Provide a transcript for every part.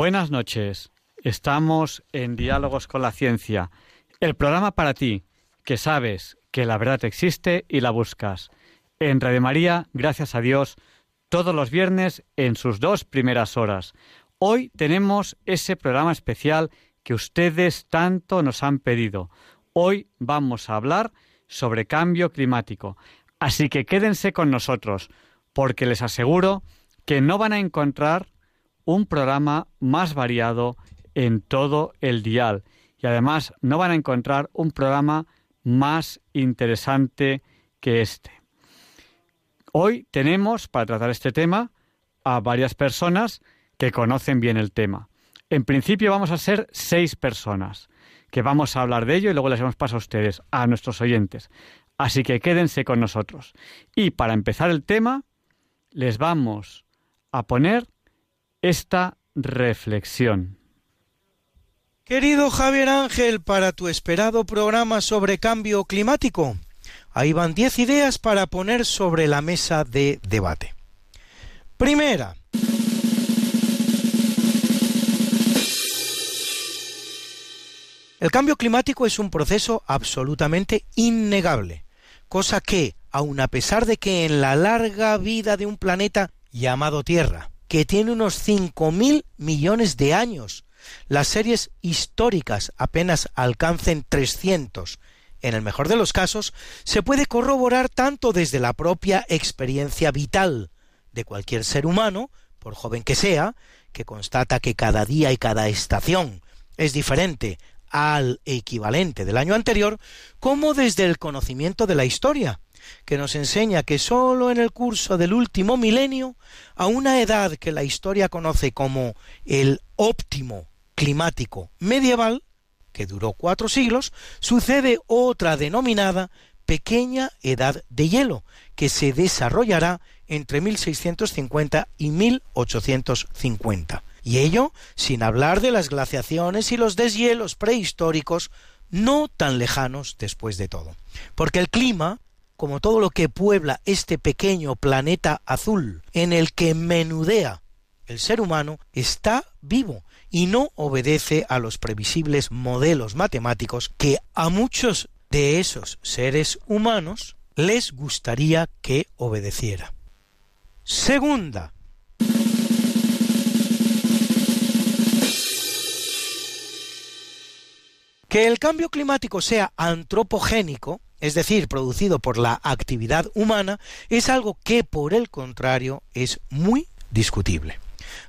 Buenas noches. Estamos en Diálogos con la Ciencia, el programa para ti, que sabes que la verdad existe y la buscas. En Radio María, gracias a Dios, todos los viernes en sus dos primeras horas. Hoy tenemos ese programa especial que ustedes tanto nos han pedido. Hoy vamos a hablar sobre cambio climático. Así que quédense con nosotros, porque les aseguro que no van a encontrar un programa más variado en todo el dial. Y además no van a encontrar un programa más interesante que este. Hoy tenemos, para tratar este tema, a varias personas que conocen bien el tema. En principio vamos a ser seis personas, que vamos a hablar de ello y luego les damos paso a ustedes, a nuestros oyentes. Así que quédense con nosotros. Y para empezar el tema, les vamos a poner esta reflexión. Querido Javier Ángel, para tu esperado programa sobre cambio climático, ahí van diez ideas para poner sobre la mesa de debate. Primera. El cambio climático es un proceso absolutamente innegable, cosa que, aun a pesar de que en la larga vida de un planeta llamado Tierra que tiene unos mil millones de años. Las series históricas apenas alcancen 300. En el mejor de los casos, se puede corroborar tanto desde la propia experiencia vital de cualquier ser humano, por joven que sea, que constata que cada día y cada estación es diferente al equivalente del año anterior, como desde el conocimiento de la historia, que nos enseña que sólo en el curso del último milenio, a una edad que la historia conoce como el óptimo climático medieval, que duró cuatro siglos, sucede otra denominada pequeña edad de hielo, que se desarrollará entre 1650 y 1850. Y ello sin hablar de las glaciaciones y los deshielos prehistóricos no tan lejanos después de todo. Porque el clima como todo lo que puebla este pequeño planeta azul en el que menudea el ser humano, está vivo y no obedece a los previsibles modelos matemáticos que a muchos de esos seres humanos les gustaría que obedeciera. Segunda, que el cambio climático sea antropogénico es decir, producido por la actividad humana, es algo que, por el contrario, es muy discutible.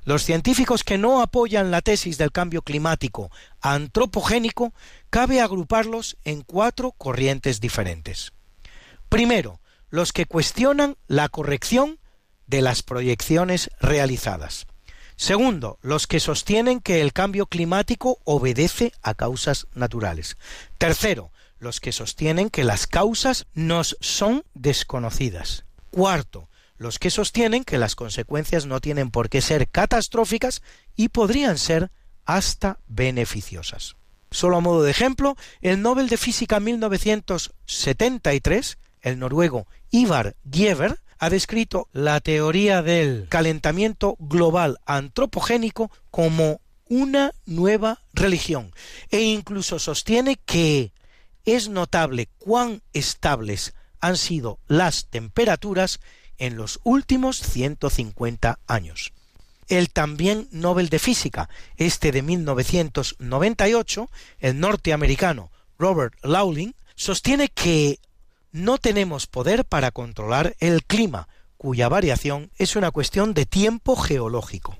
Los científicos que no apoyan la tesis del cambio climático antropogénico cabe agruparlos en cuatro corrientes diferentes. Primero, los que cuestionan la corrección de las proyecciones realizadas. Segundo, los que sostienen que el cambio climático obedece a causas naturales. Tercero, los que sostienen que las causas nos son desconocidas. Cuarto, los que sostienen que las consecuencias no tienen por qué ser catastróficas y podrían ser hasta beneficiosas. Solo a modo de ejemplo, el Nobel de Física 1973, el noruego Ivar Giever, ha descrito la teoría del calentamiento global antropogénico como una nueva religión e incluso sostiene que es notable cuán estables han sido las temperaturas en los últimos 150 años. El también Nobel de Física, este de 1998, el norteamericano Robert Lowling, sostiene que no tenemos poder para controlar el clima, cuya variación es una cuestión de tiempo geológico.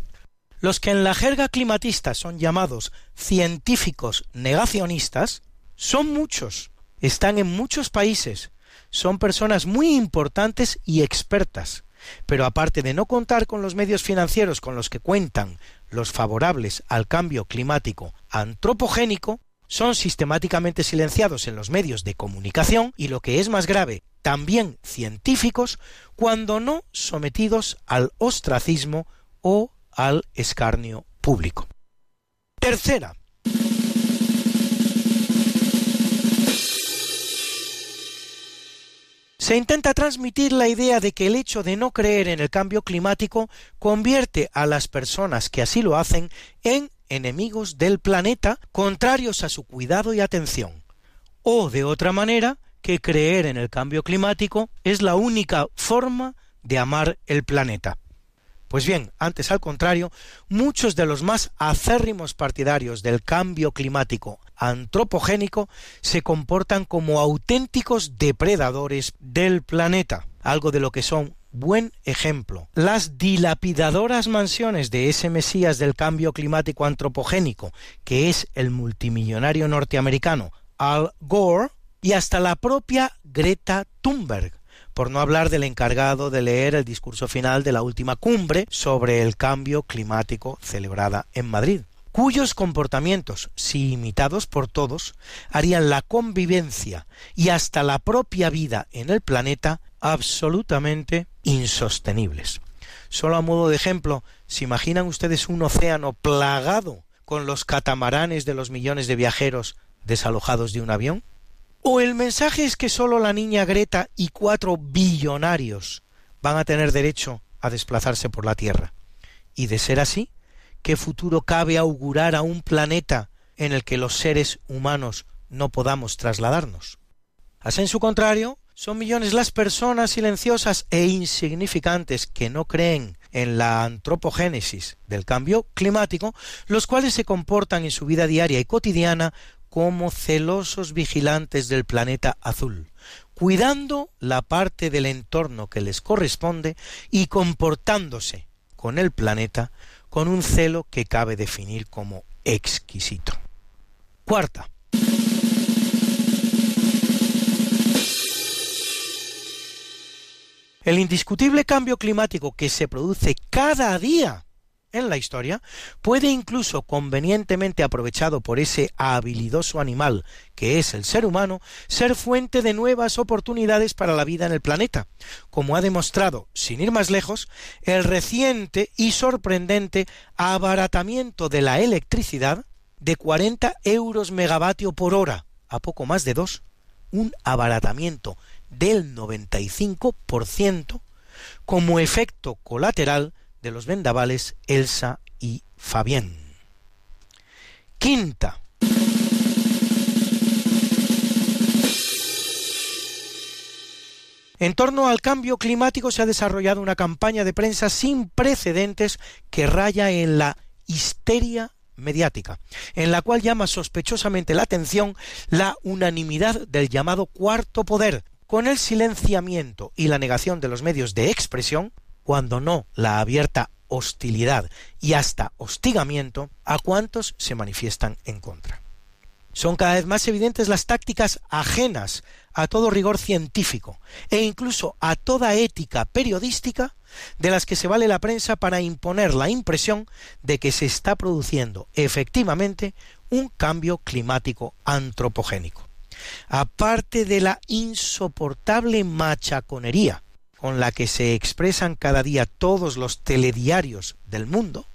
Los que en la jerga climatista son llamados científicos negacionistas son muchos, están en muchos países, son personas muy importantes y expertas, Pero aparte de no contar con los medios financieros con los que cuentan los favorables al cambio climático antropogénico, son sistemáticamente silenciados en los medios de comunicación y lo que es más grave, también científicos, cuando no sometidos al ostracismo o al escarnio público. Tercera, Se intenta transmitir la idea de que el hecho de no creer en el cambio climático convierte a las personas que así lo hacen en enemigos del planeta, contrarios a su cuidado y atención. O, de otra manera, que creer en el cambio climático es la única forma de amar el planeta. Pues bien, antes al contrario, muchos de los más acérrimos partidarios del cambio climático antropogénico se comportan como auténticos depredadores del planeta, algo de lo que son buen ejemplo. Las dilapidadoras mansiones de ese Mesías del cambio climático antropogénico, que es el multimillonario norteamericano Al Gore, y hasta la propia Greta Thunberg, por no hablar del encargado de leer el discurso final de la última cumbre sobre el cambio climático celebrada en Madrid, cuyos comportamientos, si imitados por todos, harían la convivencia y hasta la propia vida en el planeta absolutamente insostenibles. Solo a modo de ejemplo, ¿se imaginan ustedes un océano plagado con los catamaranes de los millones de viajeros desalojados de un avión? ¿O el mensaje es que solo la niña Greta y cuatro billonarios van a tener derecho a desplazarse por la Tierra? Y de ser así, ¿qué futuro cabe augurar a un planeta en el que los seres humanos no podamos trasladarnos? Así en su contrario, son millones las personas silenciosas e insignificantes que no creen en la antropogénesis del cambio climático, los cuales se comportan en su vida diaria y cotidiana como celosos vigilantes del planeta azul, cuidando la parte del entorno que les corresponde y comportándose con el planeta con un celo que cabe definir como exquisito. Cuarta. El indiscutible cambio climático que se produce cada día en la historia, puede incluso convenientemente aprovechado por ese habilidoso animal que es el ser humano, ser fuente de nuevas oportunidades para la vida en el planeta, como ha demostrado, sin ir más lejos, el reciente y sorprendente abaratamiento de la electricidad de 40 euros megavatio por hora a poco más de dos, un abaratamiento del 95% como efecto colateral de los vendavales Elsa y Fabián. Quinta. En torno al cambio climático se ha desarrollado una campaña de prensa sin precedentes que raya en la histeria mediática, en la cual llama sospechosamente la atención la unanimidad del llamado cuarto poder, con el silenciamiento y la negación de los medios de expresión cuando no la abierta hostilidad y hasta hostigamiento a cuantos se manifiestan en contra. Son cada vez más evidentes las tácticas ajenas a todo rigor científico e incluso a toda ética periodística de las que se vale la prensa para imponer la impresión de que se está produciendo efectivamente un cambio climático antropogénico. Aparte de la insoportable machaconería con la que se expresan cada día todos los telediarios del mundo,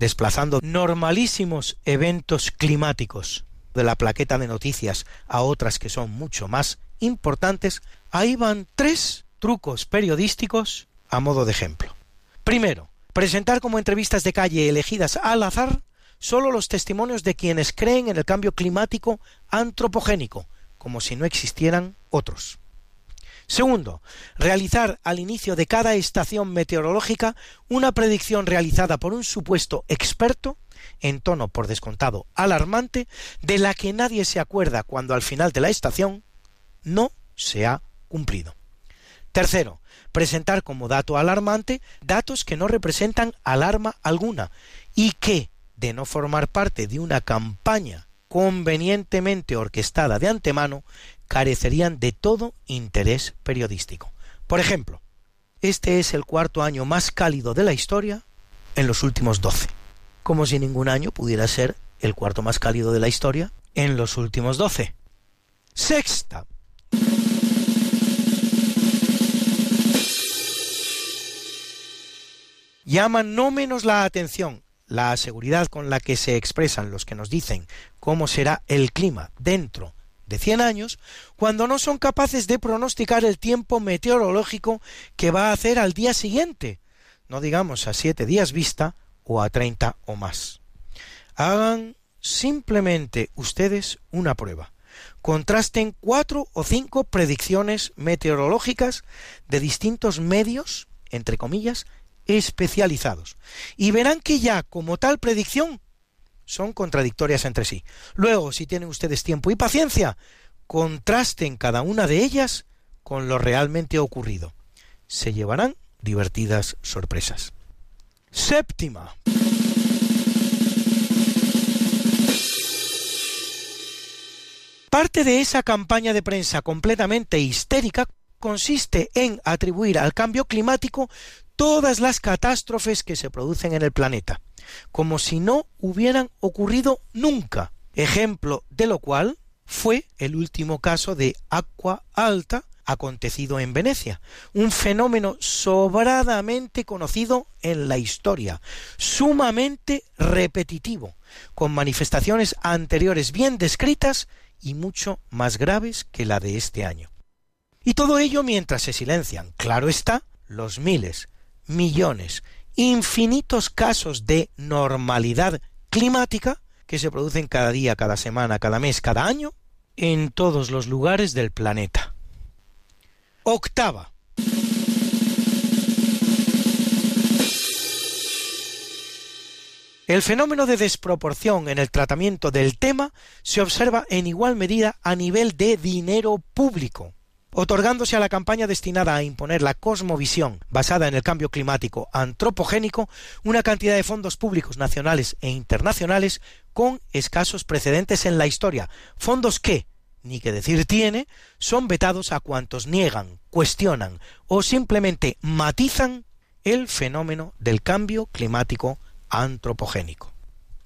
desplazando normalísimos eventos climáticos de la plaqueta de noticias a otras que son mucho más importantes, ahí van tres trucos periodísticos a modo de ejemplo. Primero, presentar como entrevistas de calle elegidas al azar solo los testimonios de quienes creen en el cambio climático antropogénico, como si no existieran otros. Segundo, realizar al inicio de cada estación meteorológica una predicción realizada por un supuesto experto, en tono por descontado alarmante, de la que nadie se acuerda cuando al final de la estación no se ha cumplido. Tercero, presentar como dato alarmante datos que no representan alarma alguna y que, de no formar parte de una campaña convenientemente orquestada de antemano, carecerían de todo interés periodístico. Por ejemplo, este es el cuarto año más cálido de la historia en los últimos doce. Como si ningún año pudiera ser el cuarto más cálido de la historia en los últimos doce. Sexta. Llama no menos la atención la seguridad con la que se expresan los que nos dicen cómo será el clima dentro de 100 años, cuando no son capaces de pronosticar el tiempo meteorológico que va a hacer al día siguiente, no digamos a siete días vista o a 30 o más. Hagan simplemente ustedes una prueba. Contrasten cuatro o cinco predicciones meteorológicas de distintos medios, entre comillas, especializados. Y verán que ya como tal predicción son contradictorias entre sí. Luego, si tienen ustedes tiempo y paciencia, contrasten cada una de ellas con lo realmente ocurrido. Se llevarán divertidas sorpresas. Séptima. Parte de esa campaña de prensa completamente histérica consiste en atribuir al cambio climático todas las catástrofes que se producen en el planeta, como si no hubieran ocurrido nunca, ejemplo de lo cual fue el último caso de agua alta acontecido en Venecia, un fenómeno sobradamente conocido en la historia, sumamente repetitivo, con manifestaciones anteriores bien descritas y mucho más graves que la de este año. Y todo ello mientras se silencian, claro está, los miles, millones, infinitos casos de normalidad climática que se producen cada día, cada semana, cada mes, cada año, en todos los lugares del planeta. Octava. El fenómeno de desproporción en el tratamiento del tema se observa en igual medida a nivel de dinero público otorgándose a la campaña destinada a imponer la cosmovisión basada en el cambio climático antropogénico una cantidad de fondos públicos nacionales e internacionales con escasos precedentes en la historia, fondos que, ni que decir tiene, son vetados a cuantos niegan, cuestionan o simplemente matizan el fenómeno del cambio climático antropogénico.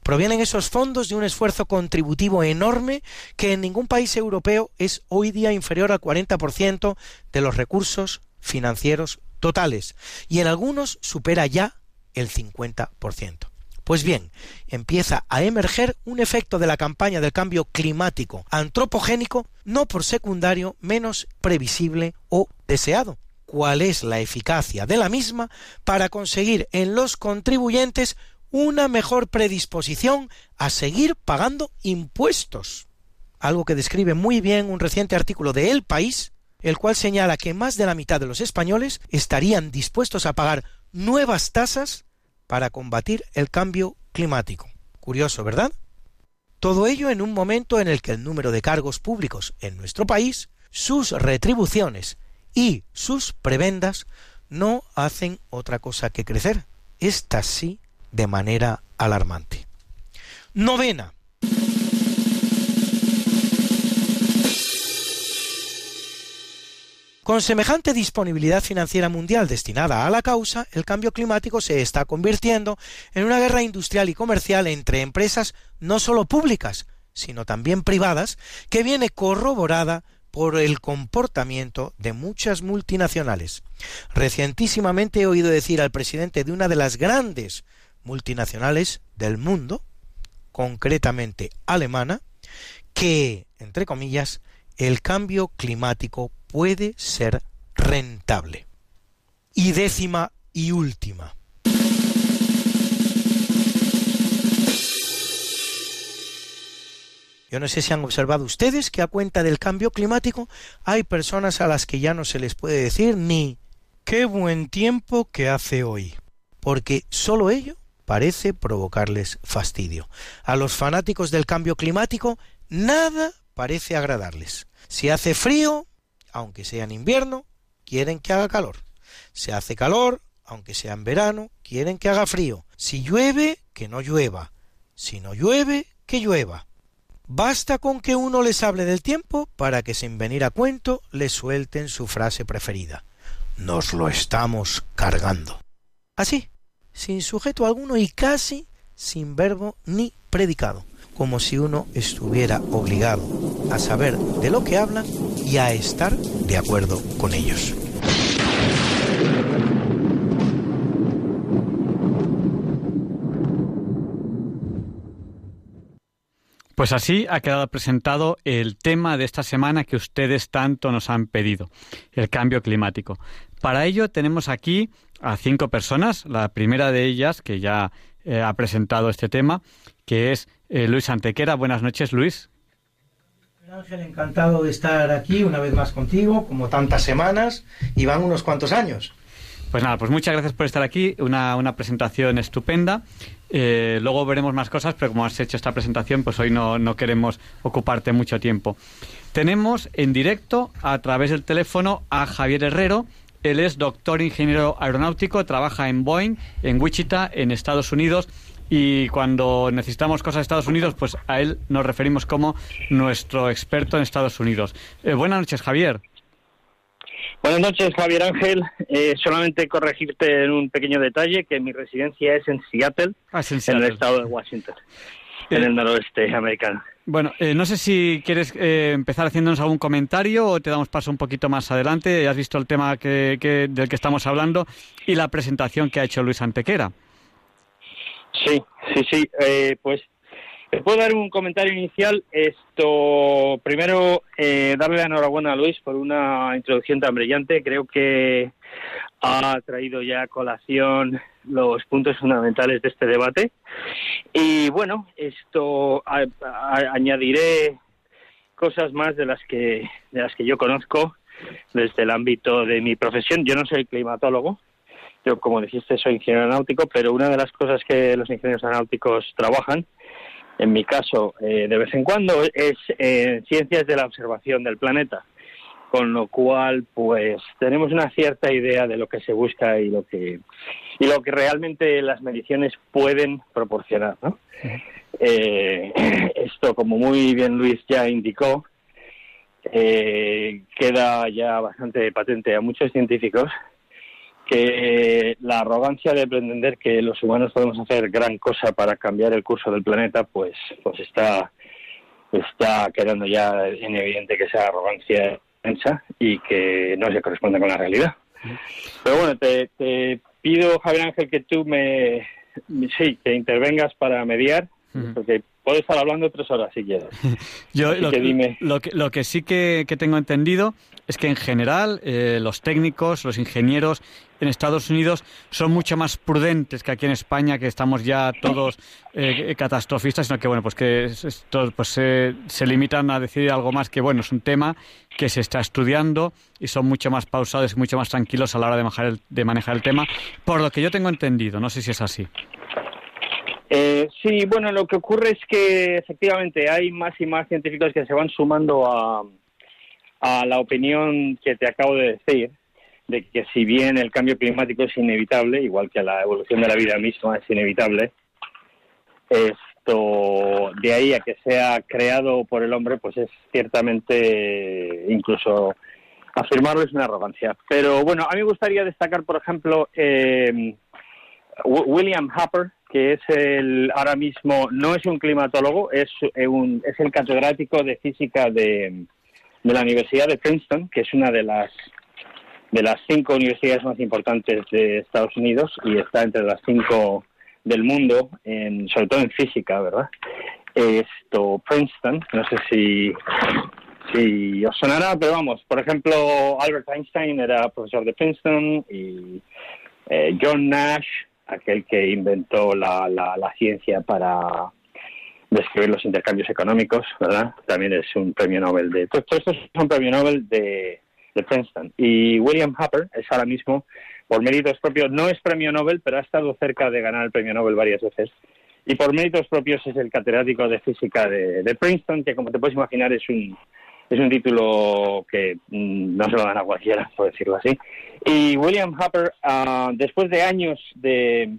Provienen esos fondos de un esfuerzo contributivo enorme que en ningún país europeo es hoy día inferior al 40% de los recursos financieros totales y en algunos supera ya el 50%. Pues bien, empieza a emerger un efecto de la campaña del cambio climático antropogénico no por secundario menos previsible o deseado. ¿Cuál es la eficacia de la misma para conseguir en los contribuyentes una mejor predisposición a seguir pagando impuestos. Algo que describe muy bien un reciente artículo de El País, el cual señala que más de la mitad de los españoles estarían dispuestos a pagar nuevas tasas para combatir el cambio climático. Curioso, ¿verdad? Todo ello en un momento en el que el número de cargos públicos en nuestro país, sus retribuciones y sus prebendas no hacen otra cosa que crecer. Estas sí de manera alarmante. Novena. Con semejante disponibilidad financiera mundial destinada a la causa, el cambio climático se está convirtiendo en una guerra industrial y comercial entre empresas no solo públicas, sino también privadas, que viene corroborada por el comportamiento de muchas multinacionales. Recientísimamente he oído decir al presidente de una de las grandes multinacionales del mundo, concretamente alemana, que, entre comillas, el cambio climático puede ser rentable. Y décima y última. Yo no sé si han observado ustedes que a cuenta del cambio climático hay personas a las que ya no se les puede decir ni qué buen tiempo que hace hoy, porque solo ello parece provocarles fastidio. A los fanáticos del cambio climático nada parece agradarles. Si hace frío, aunque sea en invierno, quieren que haga calor. Si hace calor, aunque sea en verano, quieren que haga frío. Si llueve, que no llueva. Si no llueve, que llueva. Basta con que uno les hable del tiempo para que sin venir a cuento les suelten su frase preferida. nos lo estamos cargando. Así, sin sujeto alguno y casi sin verbo ni predicado, como si uno estuviera obligado a saber de lo que hablan y a estar de acuerdo con ellos. Pues así ha quedado presentado el tema de esta semana que ustedes tanto nos han pedido, el cambio climático. Para ello tenemos aquí a cinco personas, la primera de ellas que ya eh, ha presentado este tema, que es eh, Luis Antequera. Buenas noches, Luis. Ángel, encantado de estar aquí una vez más contigo, como tantas semanas, y van unos cuantos años. Pues nada, pues muchas gracias por estar aquí, una, una presentación estupenda. Eh, luego veremos más cosas, pero como has hecho esta presentación, pues hoy no, no queremos ocuparte mucho tiempo. Tenemos en directo a través del teléfono a Javier Herrero. Él es doctor ingeniero aeronáutico, trabaja en Boeing, en Wichita, en Estados Unidos. Y cuando necesitamos cosas de Estados Unidos, pues a él nos referimos como nuestro experto en Estados Unidos. Eh, buenas noches, Javier. Buenas noches, Javier Ángel. Eh, solamente corregirte en un pequeño detalle, que mi residencia es en Seattle, Ah, es en el estado de Washington, en Eh, el noroeste americano. Bueno, eh, no sé si quieres eh, empezar haciéndonos algún comentario o te damos paso un poquito más adelante. Ya has visto el tema que, que- del que estamos hablando y la presentación que ha hecho Luis Antequera. Sí, sí, sí. eh, pues puedo dar un comentario inicial. Esto, primero, eh, darle la enhorabuena a Luis por una introducción tan brillante. Creo que ha traído ya a colación los puntos fundamentales de este debate. Y bueno, esto a- añadiré cosas más de las que de las que yo conozco desde el ámbito de mi profesión. Yo no soy climatólogo, yo como dijiste soy ingeniero aeronáutico, pero una de las cosas que los ingenieros aeronáuticos trabajan, en mi caso eh, de vez en cuando, es eh, ciencias de la observación del planeta. Con lo cual, pues tenemos una cierta idea de lo que se busca y lo que y lo que realmente las mediciones pueden proporcionar. Eh, esto, como muy bien Luis ya indicó, eh, queda ya bastante patente a muchos científicos que la arrogancia de pretender que los humanos podemos hacer gran cosa para cambiar el curso del planeta, pues, pues está, está quedando ya en evidente que esa arrogancia inmensa y que no se corresponde con la realidad. Pero bueno, te, te pido, Javier Ángel, que tú me, sí, que intervengas para mediar, porque puedo estar hablando tres horas si quieres. Yo Así lo que dime. lo que, lo que sí que, que tengo entendido es que en general eh, los técnicos, los ingenieros en Estados Unidos son mucho más prudentes que aquí en España, que estamos ya todos eh, catastrofistas, sino que bueno, pues que es- estos pues se, se limitan a decir algo más que bueno, es un tema que se está estudiando y son mucho más pausados y mucho más tranquilos a la hora de manejar el, de manejar el tema, por lo que yo tengo entendido, no sé si es así. Eh, sí, bueno, lo que ocurre es que efectivamente hay más y más científicos que se van sumando a, a la opinión que te acabo de decir, de que si bien el cambio climático es inevitable, igual que la evolución de la vida misma es inevitable, esto de ahí a que sea creado por el hombre, pues es ciertamente incluso afirmarlo es una arrogancia. Pero bueno, a mí me gustaría destacar, por ejemplo, eh, Wi- William Happer, que es el ahora mismo no es un climatólogo, es eh, un es el catedrático de física de, de la Universidad de Princeton, que es una de las de las cinco universidades más importantes de Estados Unidos y está entre las cinco del mundo, en, sobre todo en física, ¿verdad? Esto Princeton, no sé si si os sonará, pero vamos, por ejemplo, Albert Einstein era profesor de Princeton y eh, John Nash, aquel que inventó la, la, la ciencia para describir los intercambios económicos, ¿verdad? También es un premio Nobel de... Todo estos son premio Nobel de, de Princeton. Y William Happer es ahora mismo, por méritos propios, no es premio Nobel, pero ha estado cerca de ganar el premio Nobel varias veces. Y por méritos propios es el catedrático de física de, de Princeton, que como te puedes imaginar es un, es un título que mm, no se lo dan a cualquiera, por decirlo así. Y William Happer, ah, después de años de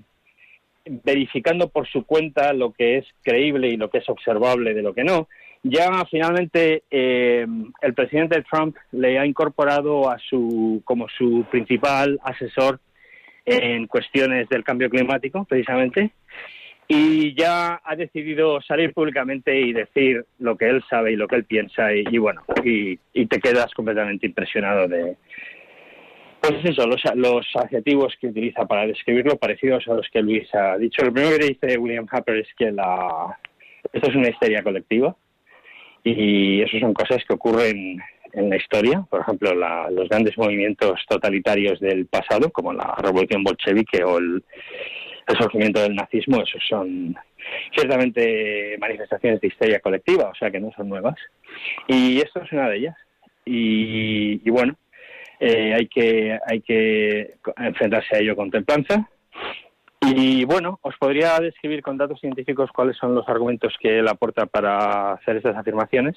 verificando por su cuenta lo que es creíble y lo que es observable de lo que no, ya finalmente eh, el presidente Trump le ha incorporado a su como su principal asesor en cuestiones del cambio climático, precisamente, y ya ha decidido salir públicamente y decir lo que él sabe y lo que él piensa y, bueno, y, te quedas completamente impresionado de, pues eso, los, los adjetivos que utiliza para describirlo parecidos a los que Luis ha dicho. Lo primero que dice William Harper es que la, esto es una histeria colectiva y eso son cosas que ocurren en la historia, por ejemplo, los grandes movimientos totalitarios del pasado, como la revolución bolchevique o el, surgimiento del nazismo, esos son ciertamente manifestaciones de histeria colectiva, o sea que no son nuevas. Y esto es una de ellas. Y, bueno, eh, hay que hay que enfrentarse a ello con templanza. Y bueno, os podría describir con datos científicos cuáles son los argumentos que él aporta para hacer estas afirmaciones.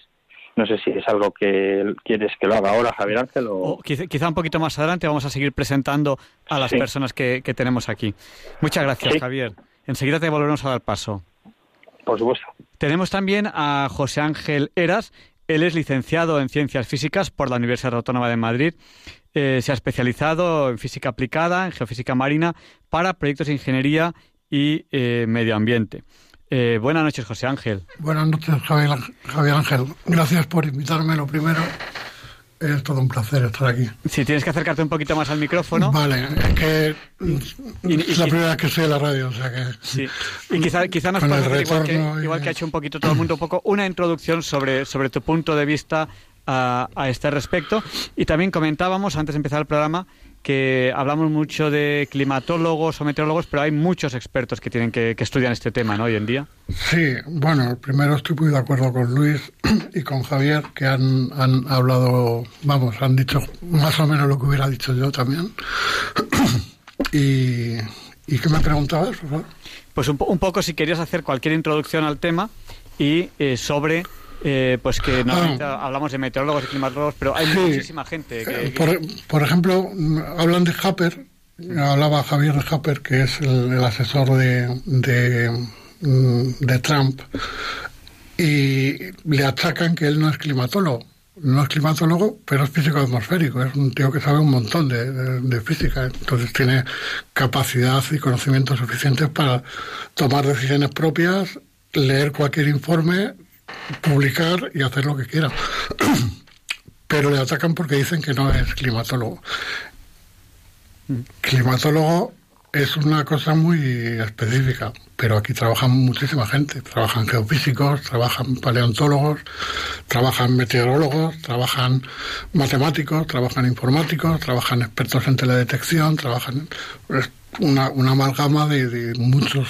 No sé si es algo que quieres que lo haga ahora, Javier Ángel. O... quizá, un poquito más adelante vamos a seguir presentando a las personas que, tenemos aquí. Muchas gracias, Javier. Enseguida te volveremos a dar paso. Por supuesto. Tenemos también a José Ángel Eras. Él es licenciado en Ciencias Físicas por la Universidad Autónoma de Madrid. Eh, se ha especializado en física aplicada, en geofísica marina, para proyectos de ingeniería y eh, medio ambiente. Eh, buenas noches, José Ángel. Buenas noches, Javier, Ángel. Gracias por invitarme, lo primero. Es todo un placer estar aquí. Si tienes que acercarte un poquito más al micrófono. Vale, es que es la primera vez que estoy en la radio, o sea que. Sí. Y quizá, quizá nos puedas igual, que, igual que ha hecho un poquito todo el mundo, un poco una introducción sobre, sobre tu punto de vista a, a este respecto. Y también comentábamos, antes de empezar el programa, que hablamos mucho de climatólogos o meteorólogos, pero hay muchos expertos que tienen que, que estudiar este tema ¿no? hoy en día. Sí, bueno, primero estoy muy de acuerdo con Luis y con Javier, que han, han hablado, vamos, han dicho más o menos lo que hubiera dicho yo también. y, ¿Y qué me preguntabas, por favor? Pues un, un, poco si querías hacer cualquier introducción al tema y eh, sobre eh, pues que no ah. hablamos de meteorólogos y climatólogos, pero hay muchísima gente. Que, Por, ejemplo, hablan de Happer, hablaba Javier de Happer, que es el, asesor de, de, Trump, y le achacan que él no es climatólogo. No es climatólogo, pero es físico atmosférico. Es un tío que sabe un montón de, de física. Entonces tiene capacidad y conocimientos suficientes para tomar decisiones propias, leer cualquier informe, publicar y hacer lo que quiera. Pero le atacan porque dicen que no es climatólogo. Climatólogo es una cosa muy específica, pero aquí trabajan muchísima gente. Trabajan geofísicos, trabajan paleontólogos, trabajan meteorólogos, trabajan matemáticos, trabajan informáticos, trabajan expertos en teledetección, trabajan una, una amalgama de, de muchas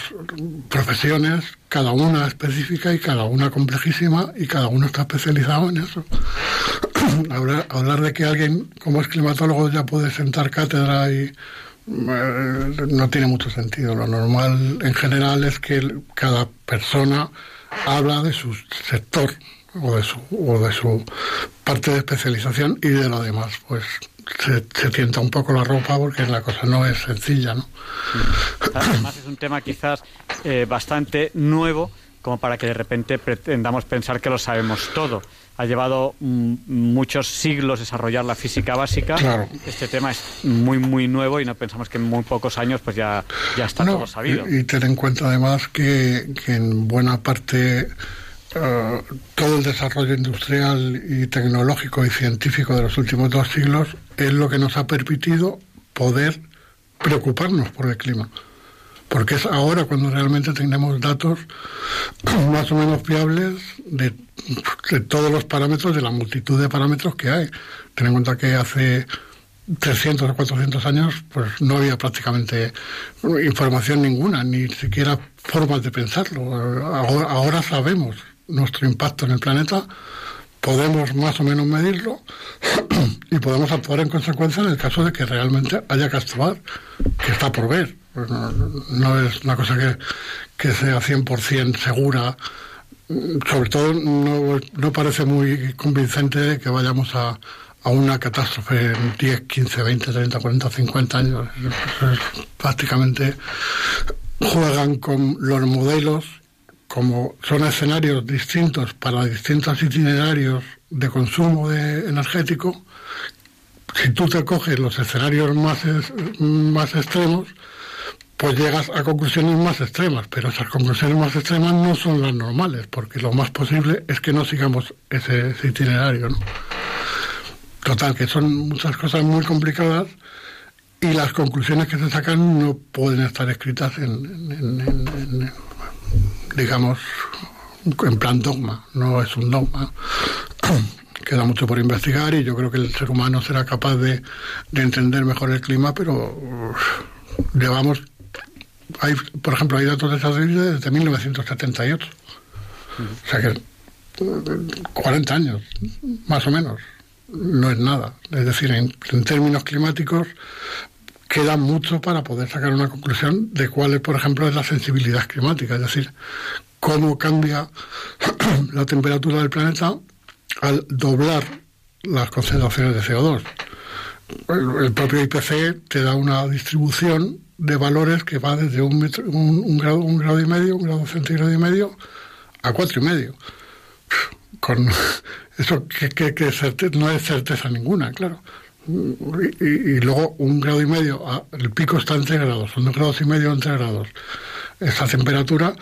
profesiones, cada una específica y cada una complejísima y cada uno está especializado en eso. hablar, hablar de que alguien como es climatólogo ya puede sentar cátedra y eh, no tiene mucho sentido. Lo normal en general es que cada persona habla de su sector o de su, o de su parte de especialización y de lo demás, pues se, se, tienta un poco la ropa porque la cosa no es sencilla, ¿no? Además es un tema quizás eh, bastante nuevo como para que de repente pretendamos pensar que lo sabemos todo. Ha llevado mm, muchos siglos desarrollar la física básica. Este tema es muy, muy nuevo y no pensamos que en muy pocos años pues ya, ya está todo sabido. Y, y, ten en cuenta además que, que en buena parte eh, todo el desarrollo industrial y tecnológico y científico de los últimos dos siglos es lo que nos ha permitido poder preocuparnos por el clima. Porque es ahora cuando realmente tenemos datos más o menos fiables de, todos los parámetros, de la multitud de parámetros que hay. Ten en cuenta que hace 300 o 400 años pues no había prácticamente información ninguna, ni siquiera formas de pensarlo. ahora sabemos nuestro impacto en el planeta, podemos más o menos medirlo y podemos actuar en consecuencia en el caso de que realmente haya que actuar, que está por ver. Pues no, es una cosa que, que sea 100% segura. Sobre todo no, no parece muy convincente que vayamos a, a una catástrofe en 10, 15, 20, 30, 40, 50 años. prácticamente juegan con los modelos como son escenarios distintos para distintos itinerarios de consumo energético, si tú te coges los escenarios más, más extremos, pues llegas a conclusiones más extremas, pero esas conclusiones más extremas no son las normales, porque lo más posible es que no sigamos ese, itinerario. ¿no? Total, que son muchas cosas muy complicadas y las conclusiones que se sacan no pueden estar escritas en digamos, en plan dogma, no es un dogma. Queda mucho por investigar y yo creo que el ser humano será capaz de, entender mejor el clima, pero llevamos, hay, por ejemplo, hay datos de satélite desde 1978. O sea que 40 años, más o menos, no es nada. Es decir, en, en términos climáticos queda mucho para poder sacar una conclusión de cuál es, por ejemplo, es la sensibilidad climática, es decir, cómo cambia la temperatura del planeta al doblar las concentraciones de CO2. El, propio IPC te da una distribución de valores que va desde un, un, grado, un grado y medio, un grado centígrado y medio, a cuatro y medio. Con eso que, que, no es certeza ninguna, claro y, luego un grado y medio, ah, el pico está en 3 grados, son dos grados y medio en 3 grados. Esa temperatura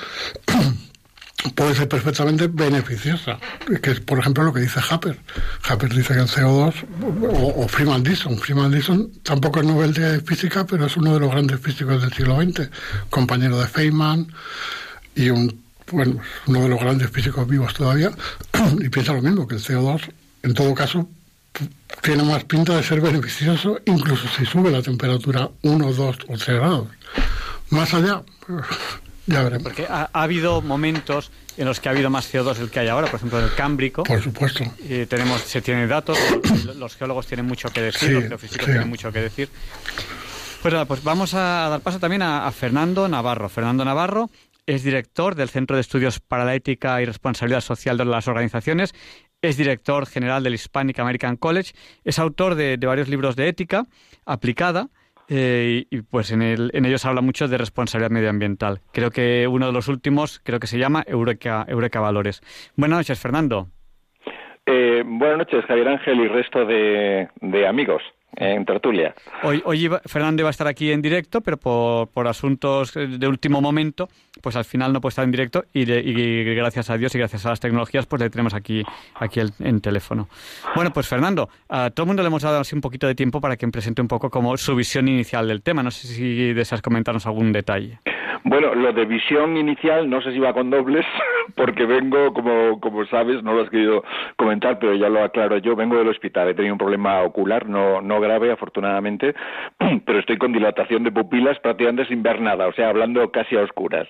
puede ser perfectamente beneficiosa, que es por ejemplo lo que dice Happer. Happer dice que el CO2, o, Freeman Dyson, Freeman Dyson tampoco es Nobel de Física, pero es uno de los grandes físicos del siglo XX, compañero de Feynman y un, bueno, uno de los grandes físicos vivos todavía, y piensa lo mismo, que el CO2 en todo caso tiene más pinta de ser beneficioso, incluso si sube la temperatura 1, 2 o 3 grados. Más allá, ya veremos. Porque ha, habido momentos en los que ha habido más CO2 del que hay ahora, por ejemplo, en el Cámbrico. Por supuesto. Y tenemos, se tienen datos, los geólogos tienen mucho que decir, los geofísicos tienen mucho que decir. Pues nada, pues vamos a dar paso también a, a Fernando Navarro. Fernando Navarro es director del Centro de Estudios para la Ética y Responsabilidad Social de las Organizaciones es director general del Hispanic American College, es autor de, varios libros de ética aplicada eh, y, pues en, el, en ellos habla mucho de responsabilidad medioambiental. Creo que uno de los últimos creo que se llama Eureka, Eureka Valores. Buenas noches, Fernando. Eh, buenas noches, Javier Ángel y resto de amigos en tertulia. Hoy, hoy Fernando iba a estar aquí en directo, pero por, por, asuntos de último momento, pues al final no puede estar en directo y, gracias a Dios y gracias a las tecnologías, pues le tenemos aquí, aquí en teléfono. Bueno, pues Fernando, a todo el mundo le hemos dado así un poquito de tiempo para que presente un poco como su visión inicial del tema. No sé si deseas comentarnos algún detalle. Bueno, lo de visión inicial, no sé si va con dobles, porque vengo, como, como sabes, no lo has querido comentar, pero ya lo aclaro yo, vengo del hospital, he tenido un problema ocular, no, no grave, afortunadamente, pero estoy con dilatación de pupilas prácticamente sin ver nada, o sea, hablando casi a oscuras.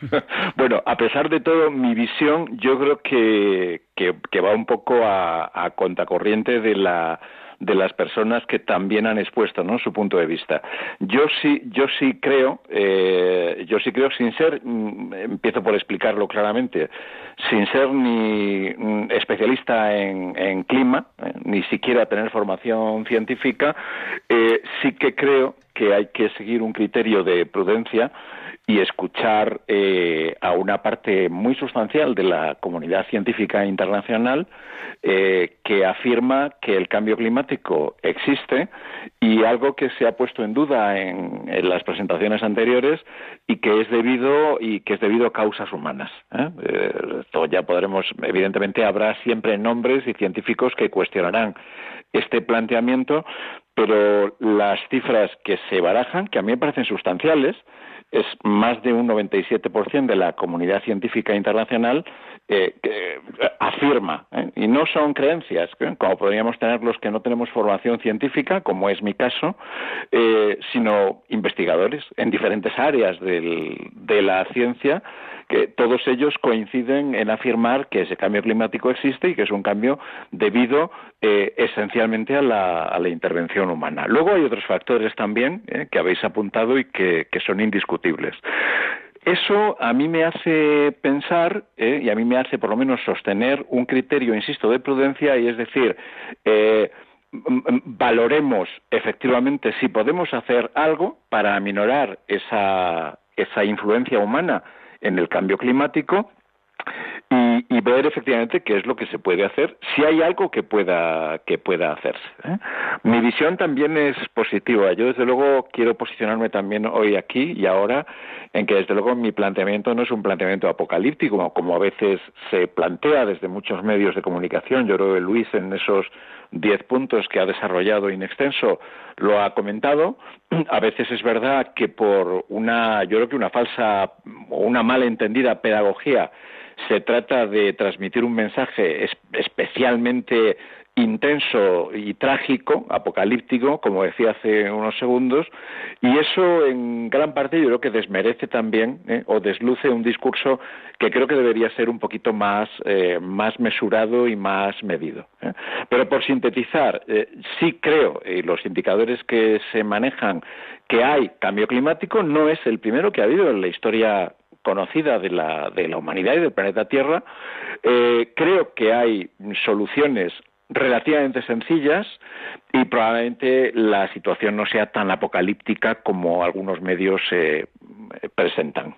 bueno, a pesar de todo, mi visión yo creo que, que, va un poco a, a contracorriente de la de las personas que también han expuesto ¿no? su punto de vista. Yo sí, yo sí creo, eh, yo sí creo sin ser, mm, empiezo por explicarlo claramente, sin ser ni mm, especialista en, clima, eh, ni siquiera tener formación científica, eh, sí que creo que hay que seguir un criterio de prudencia y escuchar eh, a una parte muy sustancial de la comunidad científica internacional eh, que afirma que el cambio climático existe y algo que se ha puesto en duda en, las presentaciones anteriores y que es debido y que es debido a causas humanas. ¿eh? ya podremos, evidentemente, habrá siempre nombres y científicos que cuestionarán este planteamiento, pero las cifras que se barajan, que a mí me parecen sustanciales, es más de un 97% de la comunidad científica internacional eh, que afirma, ¿eh? y no son creencias, ¿eh? como podríamos tener los que no tenemos formación científica, como es mi caso, sino investigadores en diferentes áreas de la ciencia que todos ellos coinciden en afirmar que ese cambio climático existe y que es un cambio debido eh, esencialmente a la, intervención humana. Luego hay otros factores también eh, que habéis apuntado y que, son indiscutibles. Eso a mí me hace pensar eh, y a mí me hace por lo menos sostener un criterio, insisto, de prudencia y es decir, valoremos efectivamente si podemos hacer algo para aminorar esa, esa influencia humana en el cambio climático y, ver efectivamente qué es lo que se puede hacer, si hay algo que pueda, que pueda hacerse. ¿eh? Mi visión también es positiva. Yo, desde luego, quiero posicionarme también hoy aquí y ahora en que, desde luego, mi planteamiento no es un planteamiento apocalíptico, como a veces se plantea desde muchos medios de comunicación. Yo creo que Luis, en esos diez puntos que ha desarrollado in extenso, lo ha comentado. A veces es verdad que por una, yo creo que una falsa o una malentendida pedagogía, se trata de transmitir un mensaje especialmente intenso y trágico, apocalíptico, como decía hace unos segundos, y eso en gran parte yo creo que desmerece también ¿eh? o desluce un discurso que creo que debería ser un poquito más, eh, más mesurado y más medido. ¿eh? Pero por sintetizar, sí creo, y los indicadores que se manejan, que hay cambio climático, no es el primero que ha habido en la historia conocida de la, de la humanidad y del planeta Tierra. Eh, creo que hay soluciones relativamente sencillas y probablemente la situación no sea tan apocalíptica como algunos medios eh, presentan.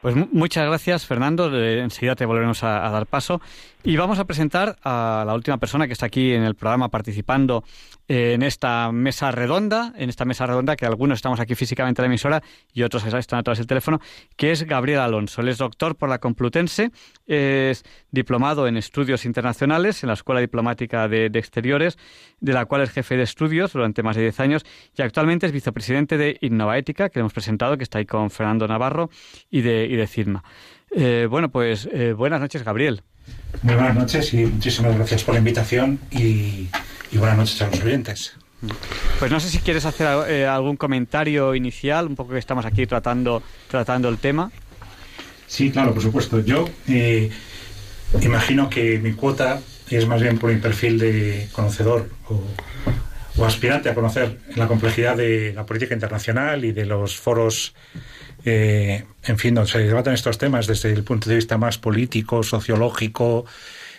Pues muchas gracias, Fernando. enseguida te volveremos a, dar paso. Y vamos a presentar a la última persona que está aquí en el programa participando en esta mesa redonda, en esta mesa redonda que algunos estamos aquí físicamente en la emisora y otros están a través del teléfono, que es Gabriel Alonso. Él es doctor por la Complutense, es diplomado en estudios internacionales en la Escuela Diplomática de, Exteriores, de la cual es jefe de estudios durante más de 10 años y actualmente es vicepresidente de Innovaética, que hemos presentado, que está ahí con Fernando Navarro y de, y CIRMA. Eh, bueno, pues eh, buenas noches, Gabriel. Muy buenas noches y muchísimas gracias por la invitación y y buenas noches a los oyentes. Pues no sé si quieres hacer eh, algún comentario inicial, un poco que estamos aquí tratando, tratando el tema. Sí, claro, por supuesto. Yo eh, imagino que mi cuota es más bien por mi perfil de conocedor o, aspirante a conocer la complejidad de la política internacional y de los foros, eh, en fin, donde se debaten estos temas desde el punto de vista más político, sociológico,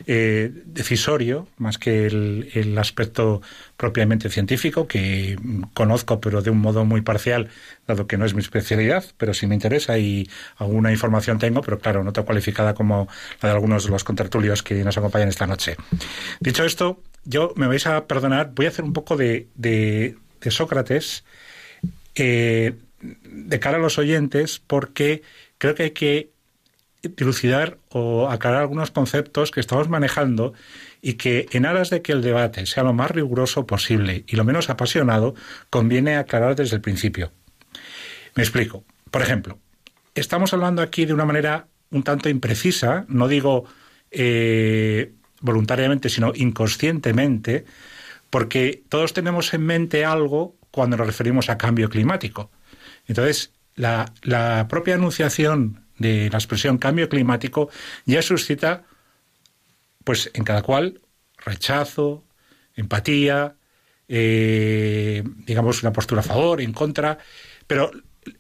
eh, decisorio, más que el, aspecto propiamente científico, que conozco, pero de un modo muy parcial, dado que no es mi especialidad, pero sí me interesa y alguna información tengo, pero claro, no tan cualificada como la de algunos de los contertulios que nos acompañan esta noche. Dicho esto, yo me vais a perdonar, voy a hacer un poco de, de, Sócrates eh, de cara a los oyentes, porque creo que hay que dilucidar o aclarar algunos conceptos que estamos manejando y que en aras de que el debate sea lo más riguroso posible y lo menos apasionado, conviene aclarar desde el principio. Me explico. Por ejemplo, estamos hablando aquí de una manera un tanto imprecisa, no digo eh, voluntariamente, sino inconscientemente, porque todos tenemos en mente algo cuando nos referimos a cambio climático. Entonces, la, la propia anunciación de la expresión cambio climático ya suscita, pues en cada cual, rechazo, empatía, eh, digamos una postura a favor, en contra, pero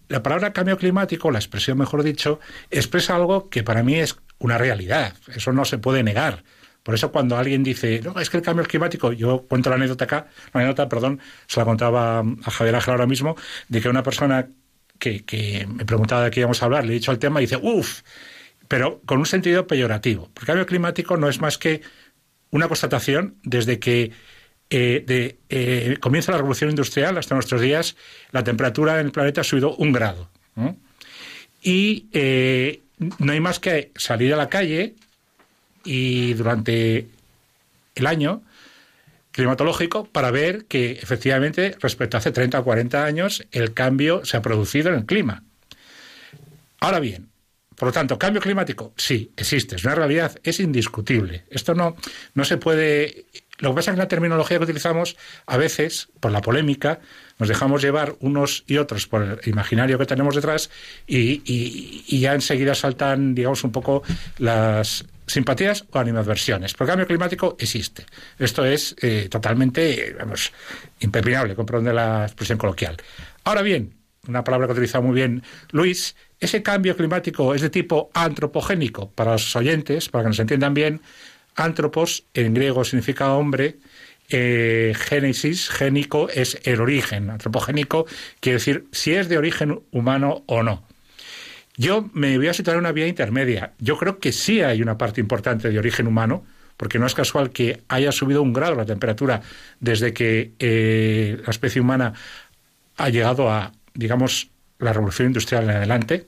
la palabra cambio climático, la expresión mejor dicho, expresa algo que para mí es una realidad, eso no se puede negar. Por eso cuando alguien dice, no, es que el cambio climático, yo cuento la anécdota acá, la anécdota, perdón, se la contaba a Javier Ángel ahora mismo, de que una persona que, me preguntaba de qué íbamos a hablar, le he dicho el tema y dice, uff, pero con un sentido peyorativo. Porque el cambio climático no es más que una constatación desde que eh, eh, comienza la revolución industrial hasta nuestros días, la temperatura en el planeta ha subido un grado. Y eh, no hay más que salir a la calle y durante el año climatológico para ver que efectivamente respecto a hace 30 o 40 años el cambio se ha producido en el clima. Ahora bien, por lo tanto, cambio climático, sí, existe, es una realidad, es indiscutible. Esto no, no se puede... Lo que pasa es que la terminología que utilizamos, a veces, por la polémica, nos dejamos llevar unos y otros por el imaginario que tenemos detrás y, y ya enseguida saltan, digamos, un poco las, simpatías o animadversiones. Porque el cambio climático existe. Esto es eh, totalmente, vamos, impepinable, comprende la expresión coloquial. Ahora bien, una palabra que ha utilizado muy bien Luis, ese cambio climático es de tipo antropogénico para los oyentes, para que nos entiendan bien. Antropos en griego significa hombre, eh, génesis, génico, es el origen. Antropogénico quiere decir si es de origen humano o no. Yo me voy a situar en una vía intermedia. Yo creo que sí hay una parte importante de origen humano, porque no es casual que haya subido un grado la temperatura desde que eh, la especie humana ha llegado a, digamos, la revolución industrial en adelante.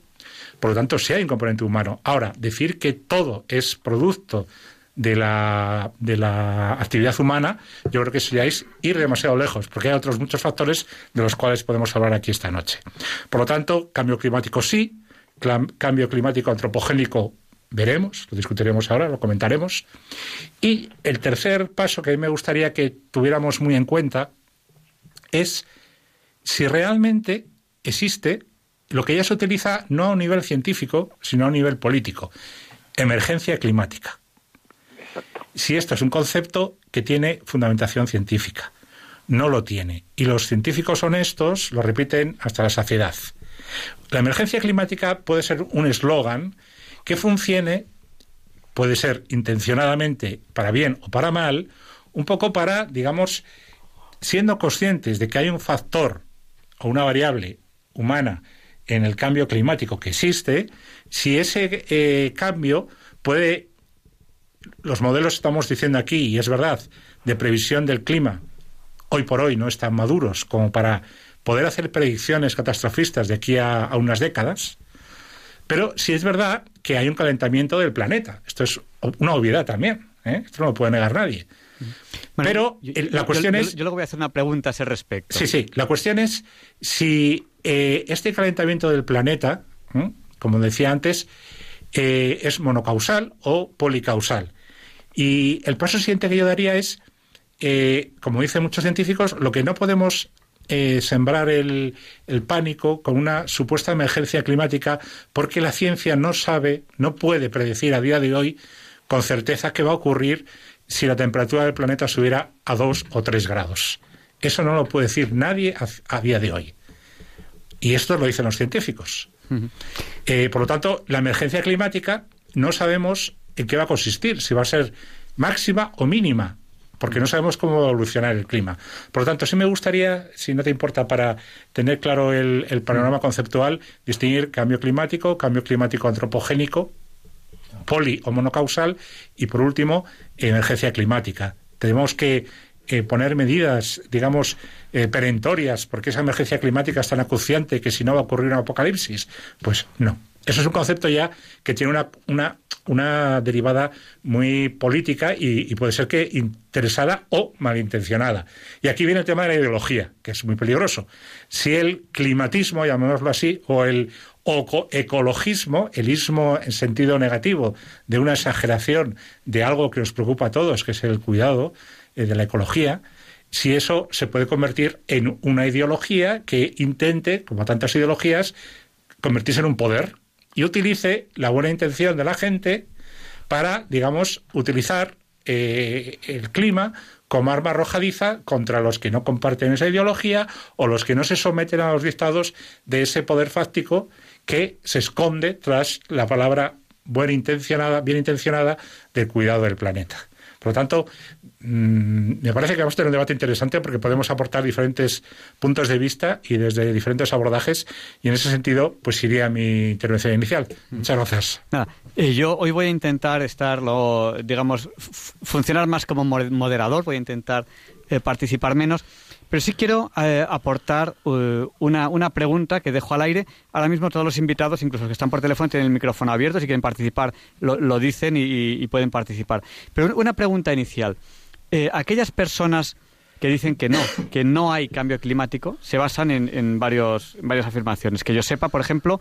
Por lo tanto, sí hay un componente humano. Ahora, decir que todo es producto de la, de la actividad humana, yo creo que seríais ir demasiado lejos, porque hay otros muchos factores de los cuales podemos hablar aquí esta noche. Por lo tanto, cambio climático sí, cambio climático antropogénico veremos, lo discutiremos ahora, lo comentaremos. Y el tercer paso que a mí me gustaría que tuviéramos muy en cuenta es si realmente existe lo que ya se utiliza no a un nivel científico, sino a un nivel político, emergencia climática. Si esto es un concepto que tiene fundamentación científica, no lo tiene. Y los científicos honestos lo repiten hasta la saciedad. La emergencia climática puede ser un eslogan que funcione, puede ser intencionadamente para bien o para mal, un poco para, digamos, siendo conscientes de que hay un factor o una variable humana en el cambio climático que existe, si ese eh, cambio puede, los modelos estamos diciendo aquí, y es verdad, de previsión del clima, hoy por hoy no están maduros como para poder hacer predicciones catastrofistas de aquí a, unas décadas, pero sí es verdad que hay un calentamiento del planeta. Esto es una obviedad también. ¿eh? Esto no lo puede negar nadie. Pero la cuestión es... Yo, luego voy a hacer una pregunta a ese respecto. Sí, sí. La cuestión es si eh, este calentamiento del planeta, como decía antes, eh, es monocausal o policausal. Y el paso siguiente que yo daría es, eh, como dicen muchos científicos, lo que no podemos sembrar el, el, pánico con una supuesta emergencia climática porque la ciencia no sabe, no puede predecir a día de hoy con certeza qué va a ocurrir si la temperatura del planeta subiera a 2 o 3 grados. Eso no lo puede decir nadie a, día de hoy. Y esto lo dicen los científicos. Eh, por lo tanto, la emergencia climática no sabemos en qué va a consistir, si va a ser máxima o mínima, porque no sabemos cómo va a evolucionar el clima. Por lo tanto, sí me gustaría, si no te importa, para tener claro el, el panorama conceptual, distinguir cambio climático, cambio climático antropogénico, poli o monocausal y por último emergencia climática. Tenemos que eh, poner medidas, digamos, eh, perentorias, porque esa emergencia climática es tan acuciante que si no va a ocurrir un apocalipsis. Pues no. Eso es un concepto ya que tiene una, una, una derivada muy política y, puede ser que interesada o malintencionada. Y aquí viene el tema de la ideología, que es muy peligroso. Si el climatismo, llamémoslo así, o el ecologismo, el ismo en sentido negativo, de una exageración de algo que nos preocupa a todos, que es el cuidado eh, de la ecología, si eso se puede convertir en una ideología que intente, como tantas ideologías, convertirse en un poder y utilice la buena intención de la gente para, digamos, utilizar eh, el clima como arma arrojadiza contra los que no comparten esa ideología o los que no se someten a los dictados de ese poder fáctico que se esconde tras la palabra buena intencionada, bien intencionada del cuidado del planeta. Por lo tanto, mm, me parece que vamos a tener un debate interesante porque podemos aportar diferentes puntos de vista y desde diferentes abordajes y en ese sentido pues iría mi intervención inicial. Muchas gracias. Eh, yo hoy voy a intentar estar, digamos, funcionar más como moderador, voy a intentar eh, participar menos pero sí quiero eh, aportar eh, una, una, pregunta que dejo al aire. Ahora mismo todos los invitados, incluso los que están por teléfono, tienen el micrófono abierto. Si quieren participar, lo, dicen y, pueden participar. Pero una pregunta inicial. Eh, aquellas personas que dicen que no, que no hay cambio climático, se basan en, en, varios, en varias afirmaciones. Que yo sepa, por ejemplo,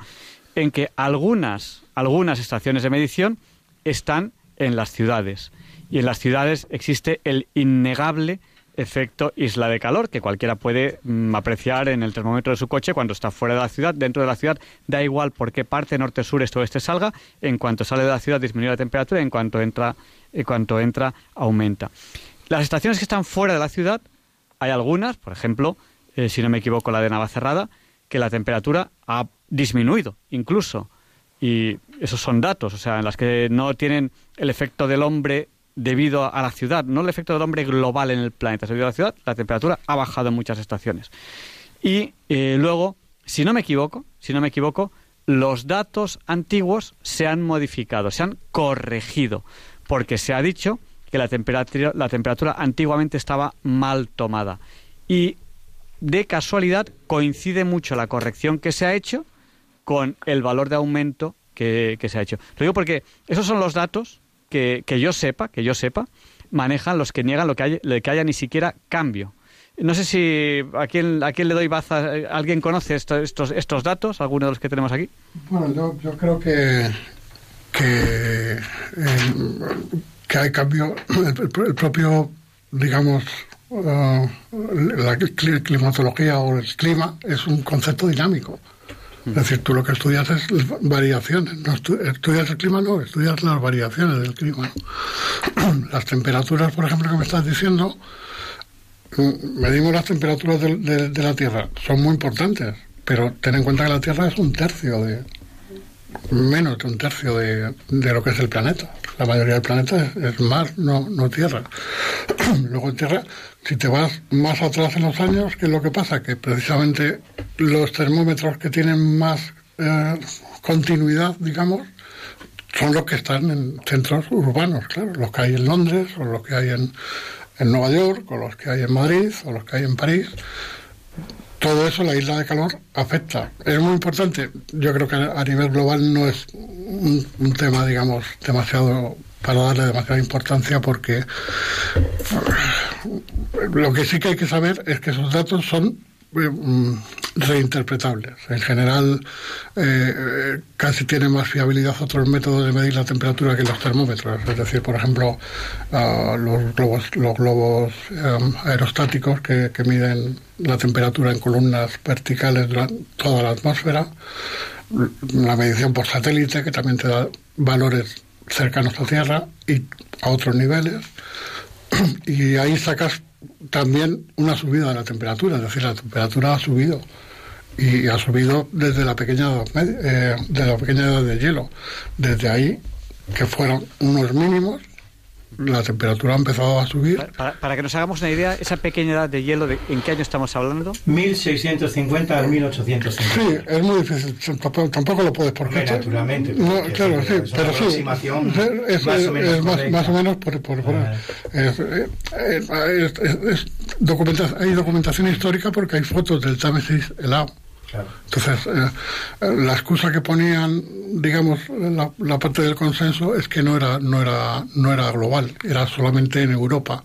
en que algunas, algunas estaciones de medición están en las ciudades. Y en las ciudades existe el innegable efecto isla de calor que cualquiera puede mm, apreciar en el termómetro de su coche cuando está fuera de la ciudad. Dentro de la ciudad da igual por qué parte, norte, sur, este oeste salga. En cuanto sale de la ciudad disminuye la temperatura en cuanto entra, en cuanto entra aumenta. Las estaciones que están fuera de la ciudad, hay algunas, por ejemplo, eh, si no me equivoco, la de Navacerrada, que la temperatura ha disminuido incluso. Y esos son datos, o sea, en las que no tienen el efecto del hombre debido a la ciudad, no el efecto del hombre global en el planeta, debido a la ciudad, la temperatura ha bajado en muchas estaciones. Y eh, luego, si no me equivoco, si no me equivoco, los datos antiguos se han modificado, se han corregido, porque se ha dicho que la temperatura, la temperatura antiguamente estaba mal tomada. Y de casualidad coincide mucho la corrección que se ha hecho con el valor de aumento que, se ha hecho. Lo digo porque esos son los datos que, que, yo sepa, que yo sepa, manejan los que niegan lo que, hay, que haya ni siquiera cambio. No sé si a quién, a quién le doy baza. ¿Alguien conoce estos, estos datos? ¿Alguno de los que tenemos aquí? Bueno, yo, creo que, que, eh, que hay cambio. El, propio, digamos, uh, la climatología o el clima es un concepto dinámico. Es decir, tú lo que estudias es variaciones. No estudias el clima, no, estudias las variaciones del clima. Las temperaturas, por ejemplo, que me estás diciendo, mm, medimos las temperaturas de, la Tierra. Son muy importantes, pero ten en cuenta que la Tierra es un tercio de, menos de un tercio de, lo que es el planeta. La mayoría del planeta es, mar, no, no tierra. Luego en tierra, si te vas más atrás en los años, ¿qué es lo que pasa? Que precisamente los termómetros que tienen más eh, continuidad, digamos, son los que están en centros urbanos, claro, los que hay en Londres, o los que hay en, en Nueva York, o los que hay en Madrid, o los que hay en París todo eso, la isla de calor, afecta. Es muy importante. Yo creo que a nivel global no es un, tema, digamos, demasiado para darle demasiada importancia porque lo que sí que hay que saber es que esos datos son Mm, reinterpretables. En general, eh, casi tiene más fiabilidad otros métodos de medir la temperatura que los termómetros. Es decir, por ejemplo, ah, los globos, los globos em, aerostáticos que, miden la temperatura en columnas verticales durante toda la atmósfera, la medición por satélite, que también te da valores cercanos a Tierra y a otros niveles, y ahí sacas también una subida de la temperatura, es decir, la temperatura ha subido y ha subido desde la pequeña eh, de la pequeña edad de hielo. Desde ahí, que fueron unos mínimos, la temperatura ha empezado a subir. Para, que nos hagamos una idea, esa pequeña edad de hielo, de, ¿en qué año estamos hablando? 1650 al 1850. Sí, es muy difícil, tampoco, lo puedes por Naturalmente. No, claro, sí, pero sí. Es, más, o menos, más, o menos por... por, ah. hay documentación histórica porque hay fotos del Támesis helado entonces, eh, la excusa que ponían, digamos, la, la, parte del consenso es que no era, no era, no era global, era solamente en Europa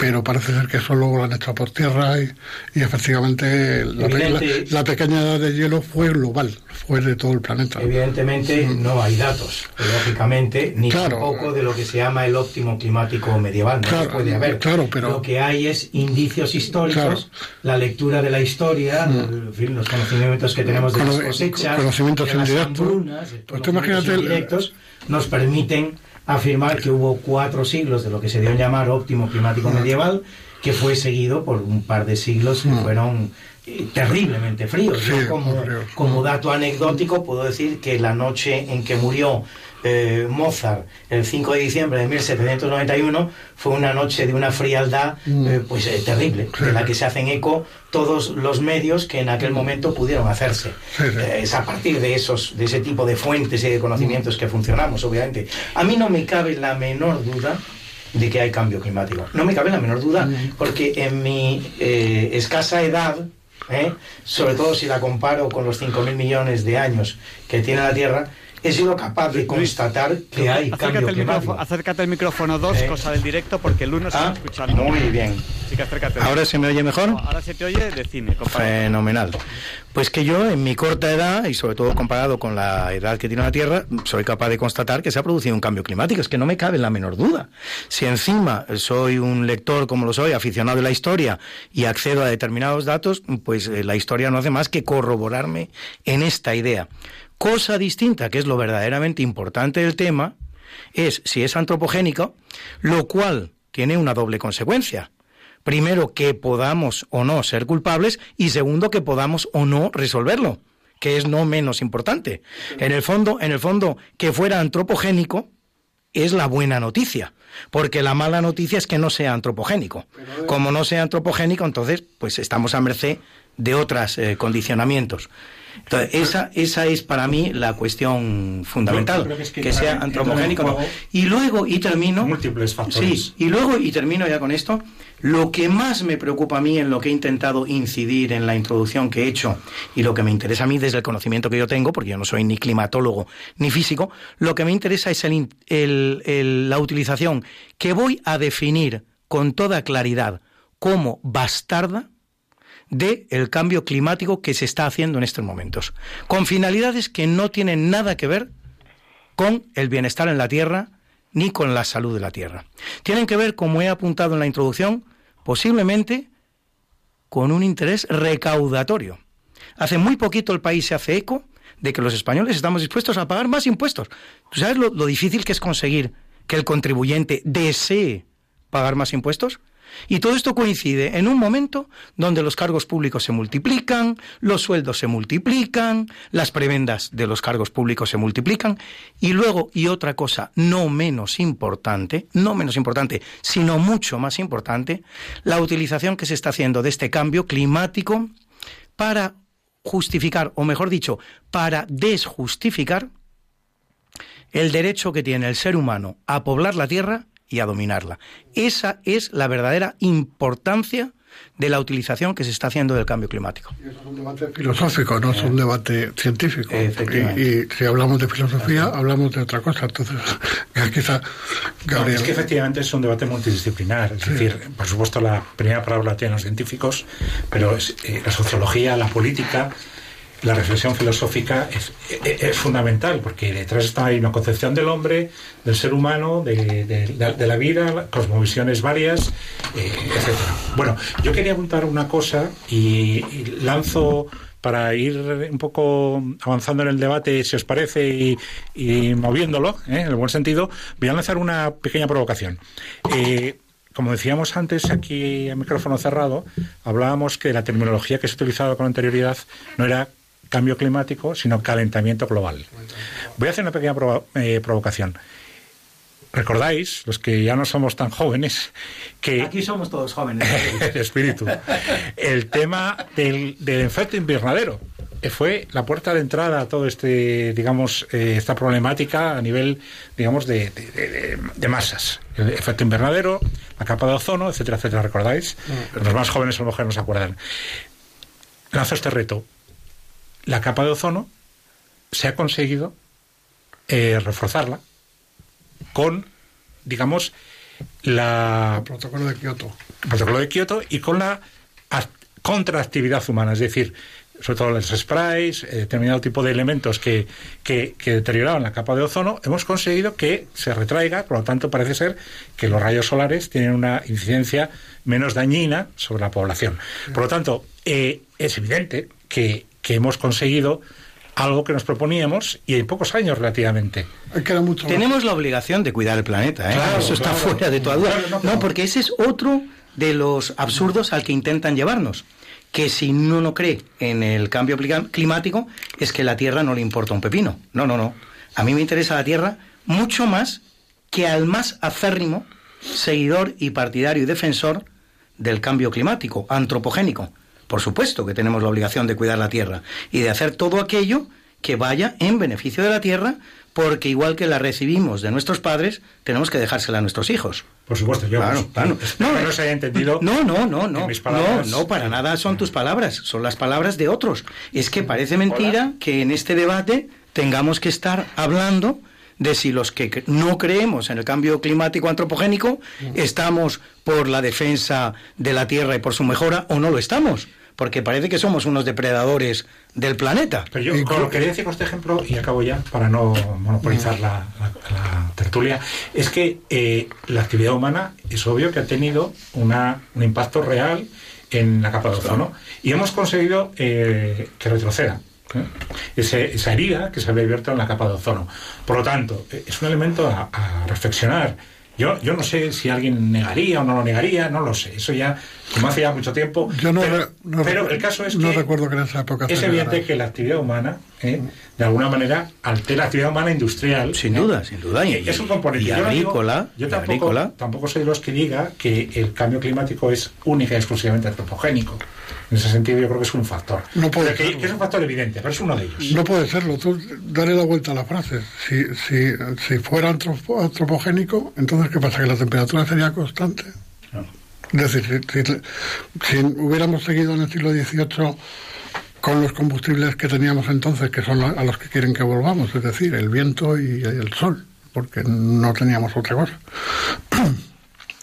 pero parece ser que eso luego lo han por tierra y, efectivamente la, pequeña edad de hielo fue global, fue de todo el planeta. Evidentemente no hay datos, lógicamente, ni tampoco de lo que se llama el óptimo climático medieval, no puede haber. Claro, pero, lo que hay es indicios históricos, la lectura de la historia, mm. los conocimientos que tenemos de las cosechas, conocimientos de las hambrunas, pues indirectos, nos permiten afirmar que hubo cuatro siglos de lo que se dio a llamar óptimo climático medieval, que fue seguido por un par de siglos que fueron eh, terriblemente fríos. como, como dato anecdótico puedo decir que la noche en que murió eh, Mozart el 5 de diciembre de 1791 fue una noche de una frialdad mm. eh, pues eh, terrible, de la que se hacen eco todos los medios que en aquel momento pudieron hacerse. es a partir de esos, de ese tipo de fuentes y de conocimientos que funcionamos, obviamente. A mí no me cabe la menor duda de que hay cambio climático. No me cabe la menor duda, mm. porque en mi escasa edad, sobre todo si la comparo con los 5.000 millones de años que tiene la Tierra, he sido capaz de constatar que hay cambio el climático. acércate al micrófono 2, eh. cosa del directo, porque el 1 está ah, escuchando. Muy bien. ¿Ahora se me oye mejor? ahora se te oye de cine. Fenomenal. Pues que yo, en mi corta edad, y sobre todo comparado con la edad que tiene la Tierra, soy capaz de constatar que se ha producido un cambio climático. Es que no me cabe la menor duda. Si encima soy un lector, como lo soy, aficionado de la historia, y accedo a determinados datos, pues eh, la historia no hace más que corroborarme en esta idea. Cosa distinta, que es lo verdaderamente importante del tema, es si es antropogénico, lo cual tiene una doble consecuencia. Primero, que podamos o no ser culpables y segundo, que podamos o no resolverlo, que es no menos importante. En el fondo, en el fondo, que fuera antropogénico es la buena noticia, porque la mala noticia es que no sea antropogénico. Como no sea antropogénico, entonces, pues estamos a merced de otros eh, condicionamientos. Entonces, esa, esa es para mí la cuestión fundamental, que, sea antropogénico. Y luego, y termino... Múltiples factores. Sí, y luego, y termino ya con esto, lo que más me preocupa a mí en lo que he intentado incidir en la introducción que he hecho y lo que me interesa a mí desde el conocimiento que yo tengo, porque yo no soy ni climatólogo ni físico, lo que me interesa es la utilización que voy a definir con toda claridad como bastarda del el cambio climático que se está haciendo en estos momentos, con finalidades que no tienen nada que ver con el bienestar en la Tierra ni con la salud de la Tierra. Tienen que ver, como he apuntado en la introducción, posiblemente con un interés recaudatorio. Hace muy poquito el país se hace eco de que los españoles estamos dispuestos a pagar más impuestos. ¿Tú sabes lo, lo difícil que es conseguir que el contribuyente desee pagar más impuestos? Y todo esto coincide en un momento donde los cargos públicos se multiplican, los sueldos se multiplican, las prebendas de los cargos públicos se multiplican, y luego, y otra cosa no menos importante, no menos importante, sino mucho más importante, la utilización que se está haciendo de este cambio climático para justificar, o mejor dicho, para desjustificar el derecho que tiene el ser humano a poblar la Tierra y a dominarla. Esa es la verdadera importancia de la utilización que se está haciendo del cambio climático. es un debate filosófico, no es un debate científico. Y, si hablamos de filosofía, hablamos de otra cosa. Entonces, quizá es que efectivamente es un debate multidisciplinar. Es decir, por supuesto, la primera palabra tiene los científicos, pero es, eh, la sociología, la política, la reflexión filosófica es, fundamental, porque detrás está hay una concepción del hombre, del ser humano, de, la vida, cosmovisiones varias, eh, etc. Bueno, yo quería apuntar una cosa y, lanzo para ir un poco avanzando en el debate, si os parece, y, moviéndolo, ¿eh? en el buen sentido, voy a lanzar una pequeña provocación. Eh, como decíamos antes aquí a micrófono cerrado, hablábamos que la terminología que se utilizaba con anterioridad no era cambio climático, sino calentamiento global. Voy a hacer una pequeña eh, provocación. ¿Recordáis, los que ya no somos tan jóvenes, que... Aquí somos todos jóvenes. el espíritu. El tema del, efecto invernadero fue la puerta de entrada a todo este, digamos, eh, esta problemática a nivel, digamos, de, de, masas. El efecto invernadero, la capa de ozono, etcétera, etcétera. ¿Recordáis? Los más jóvenes a lo mejor no se acuerdan. Lanzo este reto la capa de ozono se ha conseguido eh, reforzarla con, digamos, la... El protocolo de Kioto. El protocolo de Kioto y con la contraactividad humana, es decir, sobre todo los sprays, eh, determinado tipo de elementos que, que, deterioraban la capa de ozono, hemos conseguido que se retraiga, por lo tanto parece ser que los rayos solares tienen una incidencia menos dañina sobre la población. Por lo tanto, eh, es evidente que que hemos conseguido algo que nos proponíamos y en pocos años relativamente. Tenemos la obligación de cuidar el planeta, ¿eh? eso está fuera de toda duda. No, porque ese es otro de los absurdos al que intentan llevarnos. Que si uno no cree en el cambio climático, es que la Tierra no le importa un pepino. No, no, no. A mí me interesa la Tierra mucho más que al más acérrimo seguidor y partidario y defensor del cambio climático, antropogénico. Por supuesto que tenemos la obligación de cuidar la tierra y de hacer todo aquello que vaya en beneficio de la tierra, porque igual que la recibimos de nuestros padres, tenemos que dejársela a nuestros hijos. Por supuesto, yo claro, claro. No, no, se haya entendido. No, no, no, no. No, no, para nada son tus palabras, son las palabras de otros. Es que parece mentira que en este debate tengamos que estar hablando de si los que no creemos en el cambio climático antropogénico estamos por la defensa de la Tierra y por su mejora o no lo estamos porque parece que somos unos depredadores del planeta. Pero yo lo quería decir con este ejemplo, y acabo ya, para no monopolizar la, tertulia, es que eh, la actividad humana es obvio que ha tenido una, un impacto real en la capa de ozono y hemos conseguido eh, que retroceda. ¿eh? esa herida que se había abierto en la capa de ozono. Por lo tanto, es un elemento a reflexionar yo, yo no sé si alguien negaría o no lo negaría, no lo sé. Eso ya, como hace ya mucho tiempo. Yo no, pero, el caso es que. recuerdo que en esa época. Es evidente que la actividad humana, ¿eh? de alguna manera, altera la actividad humana industrial. Sin duda, sin duda. Y, es un componente. Y agrícola. yo tampoco, tampoco soy de los que diga que el cambio climático es única y exclusivamente antropogénico. En ese sentido yo creo que es un factor. No puede que, que, es un factor evidente, pero es uno de ellos. No puede serlo. Tú dale la vuelta a la frase. Si, si, si fuera antropogénico, entonces ¿qué pasa? Que la temperatura sería constante. No. Es decir, si, hubiéramos seguido en el siglo XVIII con los combustibles que teníamos entonces, que son a los que quieren que volvamos, es decir, el viento y el sol, porque no teníamos otra cosa.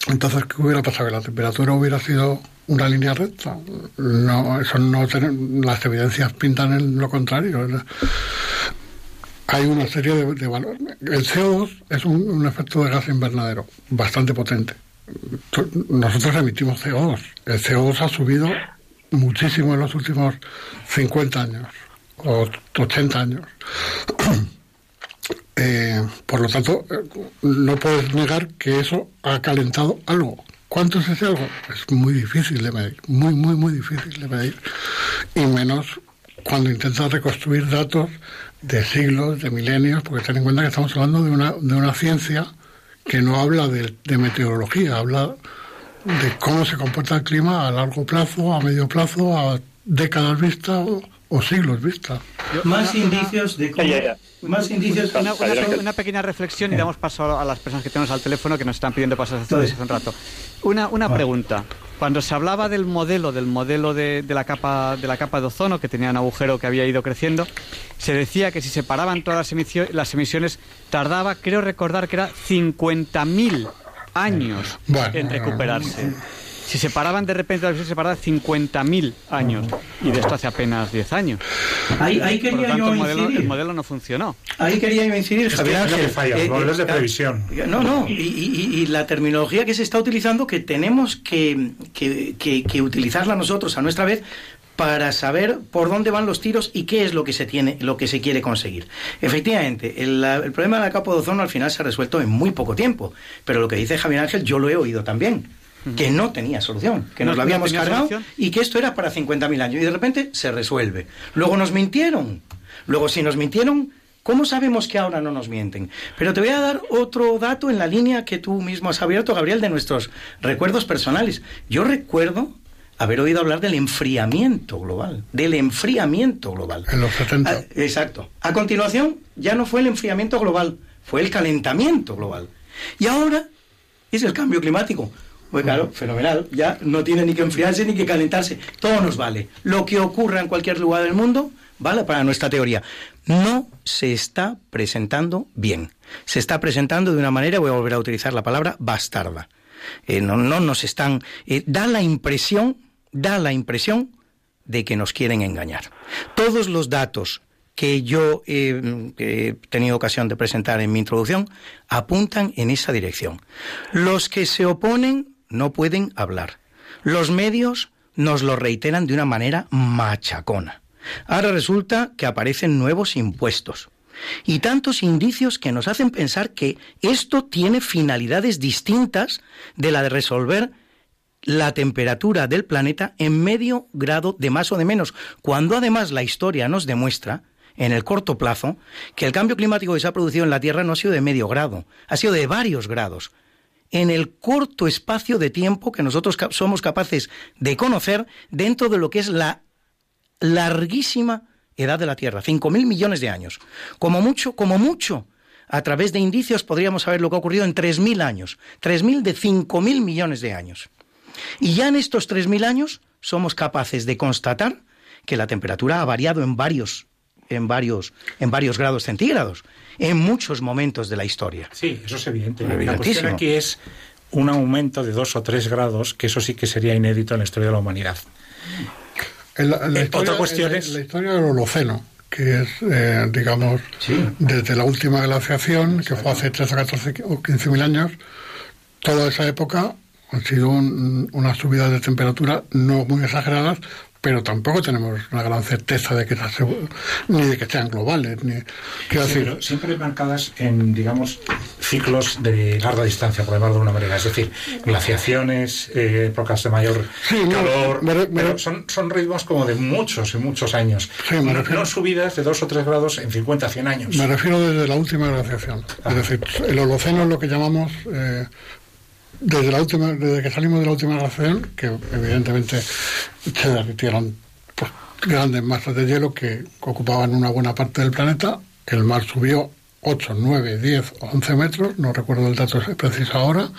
Entonces, ¿qué hubiera pasado? ¿Que la temperatura hubiera sido una línea recta? No, eso no las evidencias pintan en lo contrario. Hay una serie de, valores. El CO2 es un, efecto de gas invernadero bastante potente. Nosotros emitimos CO2. El CO2 ha subido muchísimo en los últimos 50 años o 80 años. Eh, por lo tanto, eh, no puedes negar que eso ha calentado algo. ¿Cuánto es ese algo? Es muy difícil de medir, muy, muy, muy difícil de medir. Y menos cuando intentas reconstruir datos de siglos, de milenios, porque ten en cuenta que estamos hablando de una, de una ciencia que no habla de, de meteorología, habla de cómo se comporta el clima a largo plazo, a medio plazo, a décadas vista o, siglos vista. Más indicios de cómo... Más indicios. Una, una, pequeña reflexión y damos paso a las personas que tenemos al teléfono que nos están pidiendo pasos hace un rato. Una, una pregunta. Cuando se hablaba del modelo, del modelo de, de, la capa, de la capa de ozono, que tenía un agujero que había ido creciendo, se decía que si se paraban todas las, emisiones, las emisiones tardaba, creo recordar que era 50.000 años en recuperarse. Si se paraban de repente, la se paraban 50.000 años. Y de esto hace apenas 10 años. Ahí, ahí quería yo el modelo, el modelo, no funcionó. Ahí quería yo incidir, Javier Ángel. Falla, eh, modelos de eh, previsión. No, no. Y, y, y, la terminología que se está utilizando, que tenemos que, que, que, que utilizarla nosotros a nuestra vez para saber por dónde van los tiros y qué es lo que se tiene, lo que se quiere conseguir. Efectivamente, el, el, problema de la capa de ozono al final se ha resuelto en muy poco tiempo, pero lo que dice Javier Ángel yo lo he oído también que no tenía solución, que nos lo habíamos cargado y que esto era para 50.000 años y de repente se resuelve. Luego nos mintieron. Luego si nos mintieron, ¿cómo sabemos que ahora no nos mienten? Pero te voy a dar otro dato en la línea que tú mismo has abierto, Gabriel, de nuestros recuerdos personales. Yo recuerdo haber oído hablar del enfriamiento global, del enfriamiento global. En los 70. Ah, exacto. A continuación, ya no fue el enfriamiento global, fue el calentamiento global. Y ahora es el cambio climático. Pues claro, fenomenal. Ya no tiene ni que enfriarse ni que calentarse. Todo nos vale. Lo que ocurra en cualquier lugar del mundo vale para nuestra teoría. No se está presentando bien. Se está presentando de una manera, voy a volver a utilizar la palabra, bastarda. Eh, no, no nos están. Eh, da la impresión, da la impresión de que nos quieren engañar. Todos los datos que yo he tenido ocasión de presentar en mi introducción apuntan en esa dirección. Los que se oponen no pueden hablar. Los medios nos lo reiteran de una manera machacona. Ahora resulta que aparecen nuevos impuestos y tantos indicios que nos hacen pensar que esto tiene finalidades distintas de la de resolver la temperatura del planeta en medio grado de más o de menos, cuando además la historia nos demuestra en el corto plazo que el cambio climático que se ha producido en la Tierra no ha sido de medio grado, ha sido de varios grados en el corto espacio de tiempo que nosotros somos capaces de conocer dentro de lo que es la larguísima edad de la Tierra, 5.000 millones de años. Como mucho, como mucho, a través de indicios podríamos saber lo que ha ocurrido en 3.000 años, 3.000 de 5.000 millones de años. Y ya en estos 3.000 años somos capaces de constatar que la temperatura ha variado en varios, en varios, en varios grados centígrados en muchos momentos de la historia. Sí, eso es evidente. La cuestión aquí es un aumento de dos o tres grados, que eso sí que sería inédito en la historia de la humanidad. la, eh, otra cuestión es... La historia del Holoceno, que es, eh, digamos, desde la última glaciación, que fue hace 13, 14 o 15 mil años, toda esa época han sido unas subidas de temperatura no muy exageradas, pero tampoco tenemos una gran certeza de que ni de que sean globales ni quiero siempre marcadas en digamos ciclos de larga distancia por llamarlo de una manera. Es decir glaciaciones eh, épocas de mayor calor pero son, son ritmos como de muchos y muchos años. No, subidas de dos o tres grados en 50 100 años. Me refiero desde la última glaciación. Es decir el holoceno es lo que llamamos eh, desde la última, desde que salimos de la última glaciación, que evidentemente se derritieron pues, grandes masas de hielo que ocupaban una buena parte del planeta, el mar subió 8, 9, 10, 11 metros, no recuerdo el dato preciso ahora,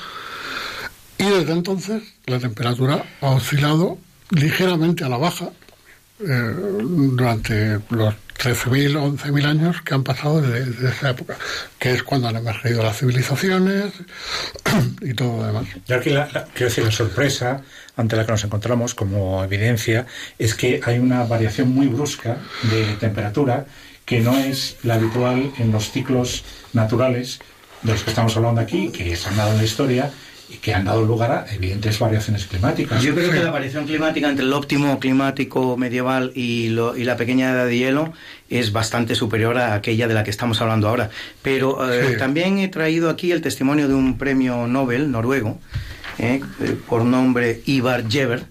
y desde entonces la temperatura ha oscilado ligeramente a la baja eh, durante los 13.000, 11.000 años que han pasado desde, esa época, que es cuando han emergido las civilizaciones y todo lo demás. Yo aquí la, quiero decir, la sorpresa ante la que nos encontramos como evidencia es que hay una variación muy brusca de temperatura que no es la habitual en los ciclos naturales de los que estamos hablando aquí, que se han dado en la historia, y que han dado lugar a evidentes variaciones climáticas. Yo creo que la variación climática entre el óptimo climático medieval y, la pequeña edad de hielo es bastante superior a aquella de la que estamos hablando ahora. Pero eh, también he traído aquí el testimonio de un premio Nobel noruego, eh, por nombre Ivar Jever,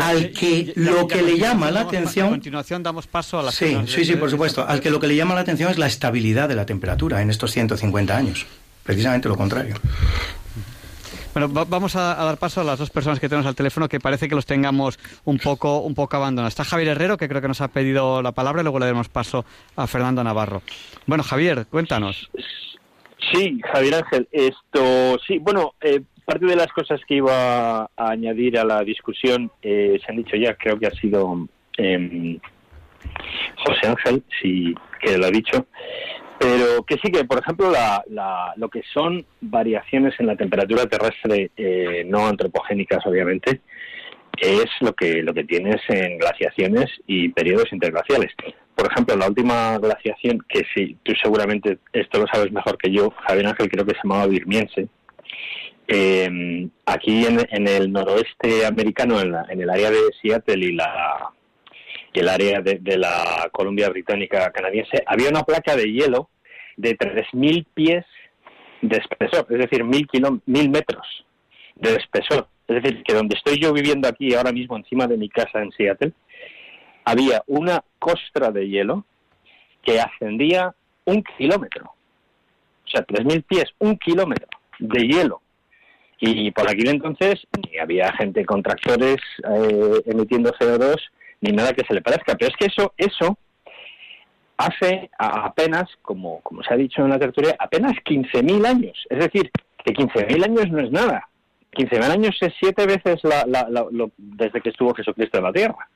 al que lo que le llama la atención. A continuación damos paso a la. Sí, sí, sí, por supuesto. Al que lo que le llama la atención es la estabilidad de la temperatura en estos 150 años. Precisamente lo contrario. Bueno, vamos a, dar paso a las dos personas que tenemos al teléfono que parece que los tengamos un poco, un poco abandonados. Está Javier Herrero, que creo que nos ha pedido la palabra, y luego le damos paso a Fernando Navarro. Bueno, Javier, cuéntanos. Sí, Javier Ángel, esto, sí, bueno, eh, parte de las cosas que iba a añadir a la discusión eh, se han dicho ya, creo que ha sido eh, José Ángel, sí, que lo ha dicho. Pero que sí que, por ejemplo, lo que son variaciones en la temperatura terrestre eh, no antropogénicas, obviamente, es lo que lo que tienes en glaciaciones y periodos interglaciales. Por ejemplo, la última glaciación, que sí, tú seguramente esto lo sabes mejor que yo, Javier Ángel, creo que se llamaba Birmiense, eh, aquí en, el noroeste americano, en, el área de Seattle y la y el área de, la Columbia Británica canadiense, había una placa de hielo de 3.000 pies de espesor, es decir, 1.000 mil metros de espesor. Es decir, que donde estoy yo viviendo aquí ahora mismo encima de mi casa en Seattle, había una costra de hielo que ascendía un kilómetro. O sea, 3.000 pies, un kilómetro de hielo. Y por aquel entonces ni había gente con tractores eh, emitiendo CO2 ni nada que se le parezca. Pero es que eso, eso hace apenas, como, como se ha dicho en la tertulia, apenas 15.000 años. Es decir, que 15.000 años no es nada. 15.000 años es siete veces la, lo, desde que estuvo Jesucristo en la Tierra.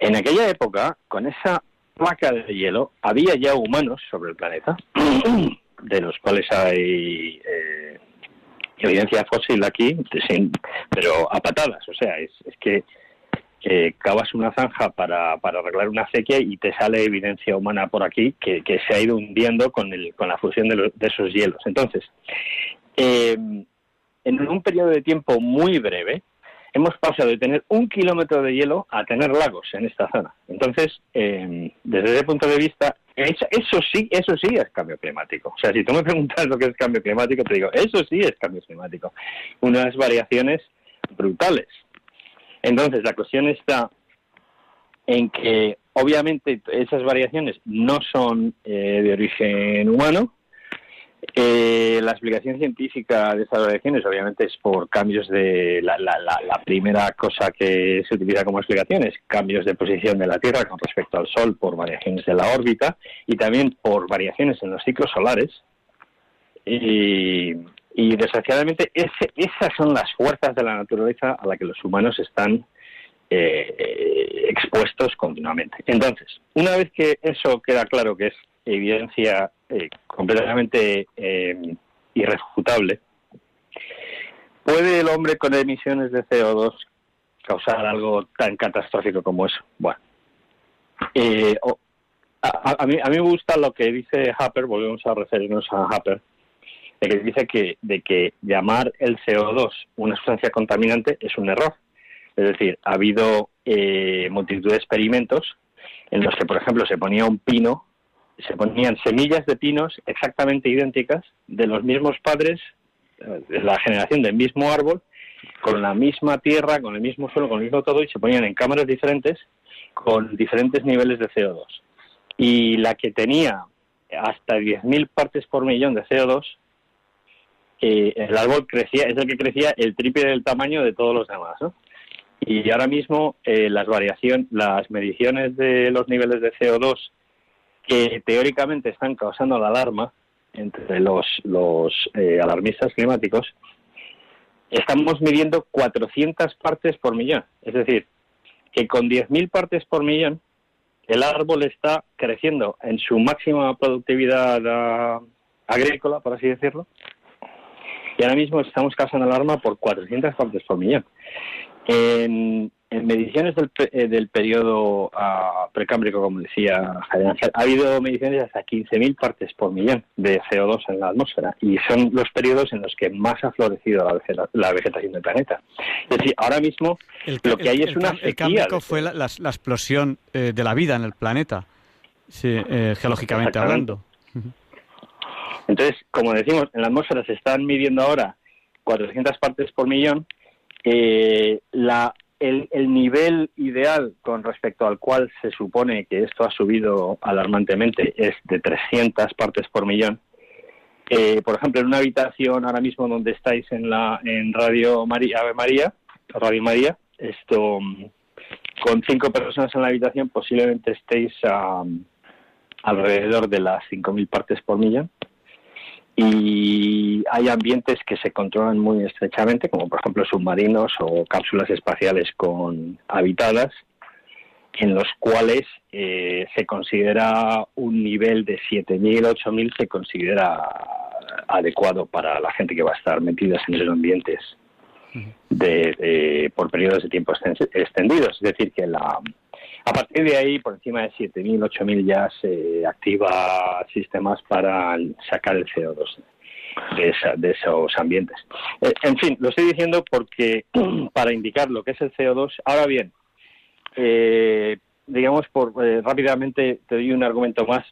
En aquella época, con esa placa de hielo, había ya humanos sobre el planeta, de los cuales hay eh, evidencia fósil aquí, pero a patadas. O sea, es, es que que cavas una zanja para, para arreglar una acequia y te sale evidencia humana por aquí que, se ha ido hundiendo con, el, con la fusión de, esos hielos. Entonces, eh, en un periodo de tiempo muy breve, hemos pasado de tener un kilómetro de hielo a tener lagos en esta zona. Entonces, eh, desde ese punto de vista, eso, sí, eso sí es cambio climático. O sea, si tú me preguntas lo que es cambio climático, te digo, eso sí es cambio climático. Unas variaciones brutales. Entonces, la cuestión está en que obviamente esas variaciones no son eh, de origen humano. Eh, la explicación científica de estas variaciones obviamente es por cambios de la, primera cosa que se utiliza como explicación es cambios de posición de la Tierra con respecto al Sol por variaciones de la órbita y también por variaciones en los ciclos solares. Y, y desgraciadamente esas son las fuerzas de la naturaleza a las que los humanos están eh, expuestos continuamente. Entonces, una vez que eso queda claro que es evidencia eh, completamente eh, irrefutable, ¿puede el hombre con emisiones de CO2 causar algo tan catastrófico como eso? Bueno, a, mí, a mí me gusta lo que dice Happer, volvemos a referirnos a Happer, de que dice que, de que llamar el CO2 una sustancia contaminante es un error. Es decir, ha habido eh, multitud de experimentos en los que, por ejemplo, se ponía un pino, se ponían semillas de pinos exactamente idénticas de los mismos padres, de la generación del mismo árbol, con la misma tierra, con el mismo suelo, con el mismo todo, y se ponían en cámaras diferentes con diferentes niveles de CO2. Y la que tenía hasta 10.000 partes por millón de CO2 eh, el árbol crecía, es el que crecía el triple del tamaño de todos los demás, ¿no? Y ahora mismo eh, las variaciones, las mediciones de los niveles de CO2 que teóricamente están causando la alarma entre los, eh, alarmistas climáticos, estamos midiendo 400 partes por millón. Es decir, que con 10.000 partes por millón, el árbol está creciendo en su máxima productividad ah, agrícola, por así decirlo, y ahora mismo estamos causando alarma por 400 partes por millón. En, mediciones del, eh, del periodo uh, precámbrico, como decía Javier ha habido mediciones de hasta 15.000 partes por millón de CO2 en la atmósfera y son los periodos en los que más ha florecido la, vegetación del planeta. Es decir, ahora mismo lo que hay es una sequía. El fue la, explosión eh, de la vida en el planeta, eh, geológicamente hablando. Entonces, como decimos, en la atmósfera se están midiendo ahora 400 partes por millón eh, la, el, nivel ideal con respecto al cual se supone que esto ha subido alarmantemente es de 300 partes por millón. Eh, por ejemplo, en una habitación ahora mismo donde estáis en la en Radio María, Ave María, Radio María, esto con cinco personas en la habitación posiblemente estéis alrededor de las 5.000 partes por millón y hay ambientes que se controlan muy estrechamente, como por ejemplo submarinos o cápsulas espaciales con habitadas, en los cuales eh, se considera un nivel de 7.000, 8.000 se considera adecuado para la gente que va a estar metida en esos ambientes de, por periodos de tiempo extendidos. Es decir, que la, a partir de ahí, por encima de 7.000, 8.000 ya se activa sistemas para sacar el CO2 de, esos ambientes. Eh, en fin, lo estoy diciendo porque para indicar lo que es el CO2. Ahora bien, eh, digamos, por eh, rápidamente te doy un argumento más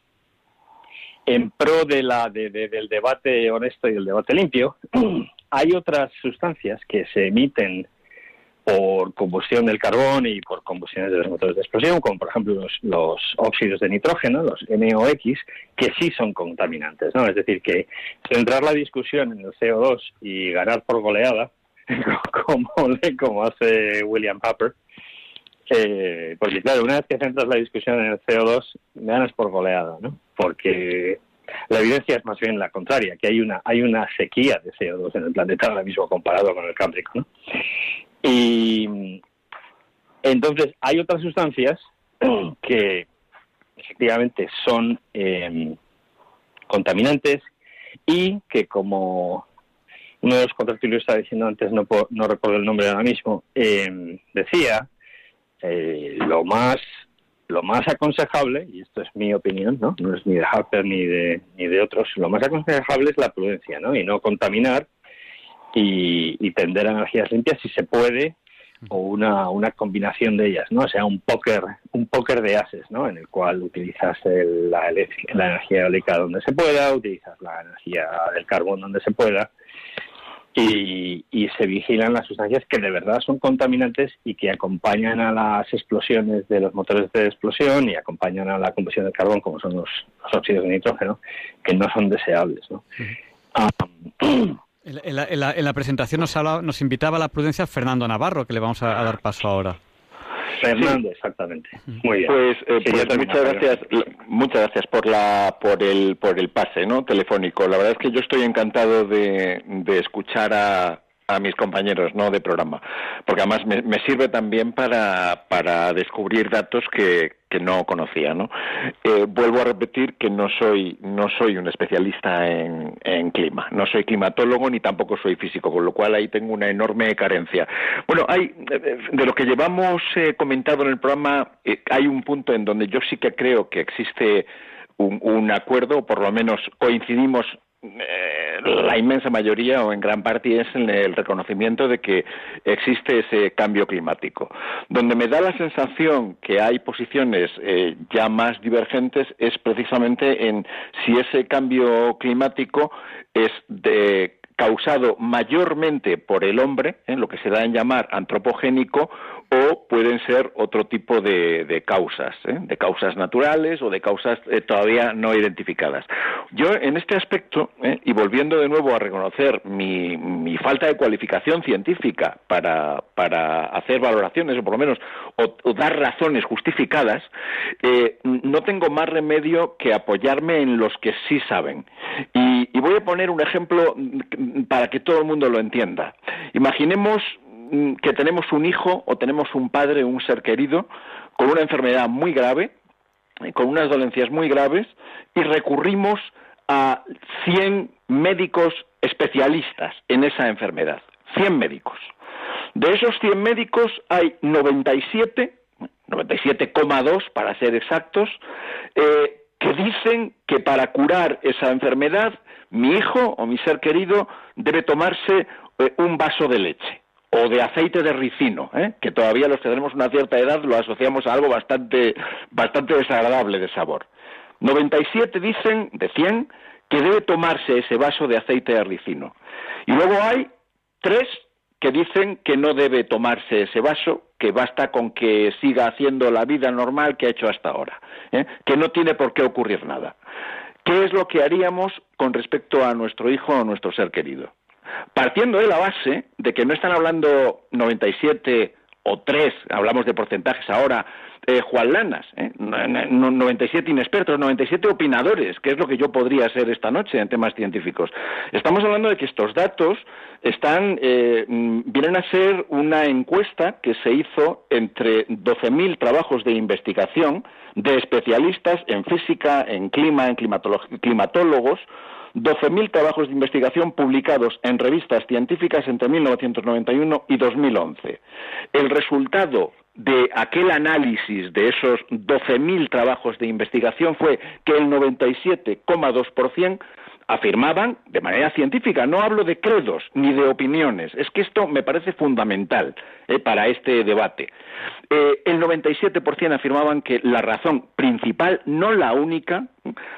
en pro de la del debate honesto y del debate limpio. Hay otras sustancias que se emiten por combustión del carbón y por combustiones de los motores de explosión, como por ejemplo los, óxidos de nitrógeno, los NOx, que sí son contaminantes. ¿no? Es decir, que centrar la discusión en el CO2 y ganar por goleada, como, como hace William Papper, eh, porque claro, una vez que centras la discusión en el CO2, ganas por goleada, ¿no? Porque la evidencia es más bien la contraria, que hay una hay una sequía de CO2 en el planeta ahora mismo comparado con el Cámbrico, ¿no? Y entonces hay otras sustancias que efectivamente son em, contaminantes y que como uno de los contractores estaba diciendo antes, no, no recuerdo el nombre ahora mismo, em, decía, eh, lo más lo más aconsejable, y esto es mi opinión, ¿no? no es ni de Harper ni de, ni de otros, lo más aconsejable es la prudencia, ¿no? Y no contaminar y, tender a energías limpias si se puede o una, una combinación de ellas, ¿no? O sea, un póker, un póker de ases, ¿no? En el cual utilizas la, la, energía eólica donde se pueda, utilizas la energía del carbón donde se pueda y, y, se vigilan las sustancias que de verdad son contaminantes y que acompañan a las explosiones de los motores de explosión y acompañan a la combustión del carbón, como son los, óxidos de nitrógeno, que no son deseables, ¿no? En la, presentación nos, nos invitaba a la prudencia Fernando Navarro, que le vamos a, dar paso ahora. Fernando, exactamente. Muy bien. Pues, eh, pues muchas gracias, muchas gracias por la, por el, por el pase, ¿no? Telefónico. La verdad es que yo estoy encantado de, de escuchar a, a mis compañeros no de programa porque además me, me sirve también para, para descubrir datos que, que no conocía no eh, vuelvo a repetir que no soy no soy un especialista en, en, clima. No soy climatólogo ni tampoco soy físico con lo cual ahí tengo una enorme carencia. Bueno hay de lo que llevamos eh, comentado en el programa eh, hay un punto en donde yo sí que creo que existe un, un acuerdo o por lo menos coincidimos eh, la inmensa mayoría o en gran parte es en el reconocimiento de que existe ese cambio climático. Donde me da la sensación que hay posiciones eh, ya más divergentes es precisamente en si ese cambio climático es causado mayormente por el hombre, en lo que se da en llamar antropogénico, o pueden ser otro tipo de, causas, ¿eh? de causas naturales o de causas eh, todavía no identificadas. Yo en este aspecto, ¿eh? y volviendo de nuevo a reconocer mi, falta de cualificación científica para, hacer valoraciones o por lo menos o, dar razones justificadas, no tengo más remedio que apoyarme en los que sí saben. Y, y voy a poner un ejemplo para que todo el mundo lo entienda. Imaginemos Mm, que tenemos un hijo o tenemos un padre, un ser querido, con una enfermedad muy grave, eh, con unas dolencias muy graves, y recurrimos a 100 médicos especialistas en esa enfermedad. 100 médicos. De esos 100 médicos hay 97, 97,2 para ser exactos, eh, que dicen que para curar esa enfermedad mi hijo o mi ser querido debe tomarse eh, un vaso de leche o de aceite de ricino, ¿eh? que todavía los que tenemos una cierta edad lo asociamos a algo bastante, bastante desagradable de sabor. 97 dicen, de 100, que debe tomarse ese vaso de aceite de ricino. Y luego hay tres que dicen que no debe tomarse ese vaso, que basta con que siga haciendo la vida normal que ha hecho hasta ahora, ¿eh? que no tiene por qué ocurrir nada. ¿Qué es lo que haríamos con respecto a nuestro hijo o nuestro ser querido? Partiendo de la base de que no están hablando 97 o 3, hablamos de porcentajes ahora, eh, Juan Lanas, ¿eh? 97 inexpertos, 97 opinadores, que es lo que yo podría ser esta noche en temas científicos. Estamos hablando de que estos datos están, eh, vienen a ser una encuesta que se hizo entre 12.000 trabajos de investigación de especialistas en física, en clima, en climatólogos, 12.000 trabajos de investigación publicados en revistas científicas entre 1991 y 2011. El resultado de aquel análisis de esos 12.000 trabajos de investigación fue que el 97,2% afirmaban de manera científica, no hablo de credos ni de opiniones, es que esto me parece fundamental eh, para este debate. Eh, el 97% afirmaban que la razón principal, no la única,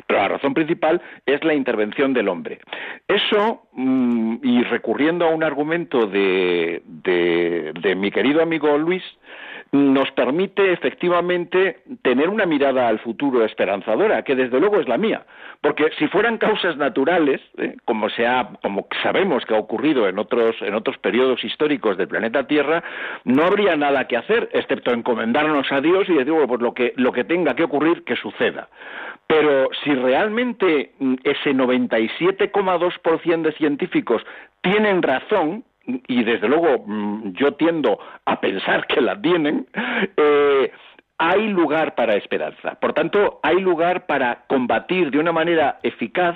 pero la razón principal es la intervención del hombre. Eso, mm, y recurriendo a un argumento de, de mi querido amigo Luis, nos permite efectivamente tener una mirada al futuro esperanzadora, que desde luego es la mía. Porque si fueran causas naturales, ¿eh? como, sea, como sabemos que ha ocurrido en otros, en otros periodos históricos del planeta Tierra, no habría nada que hacer, excepto encomendarnos a Dios y decir, bueno, pues lo que, lo que tenga que ocurrir, que suceda. Pero si realmente mm, ese 97,2% de científicos tienen razón, y desde luego mm, yo tiendo a pensar que la tienen, eh, hay lugar para esperanza. Por tanto, hay lugar para combatir de una manera eficaz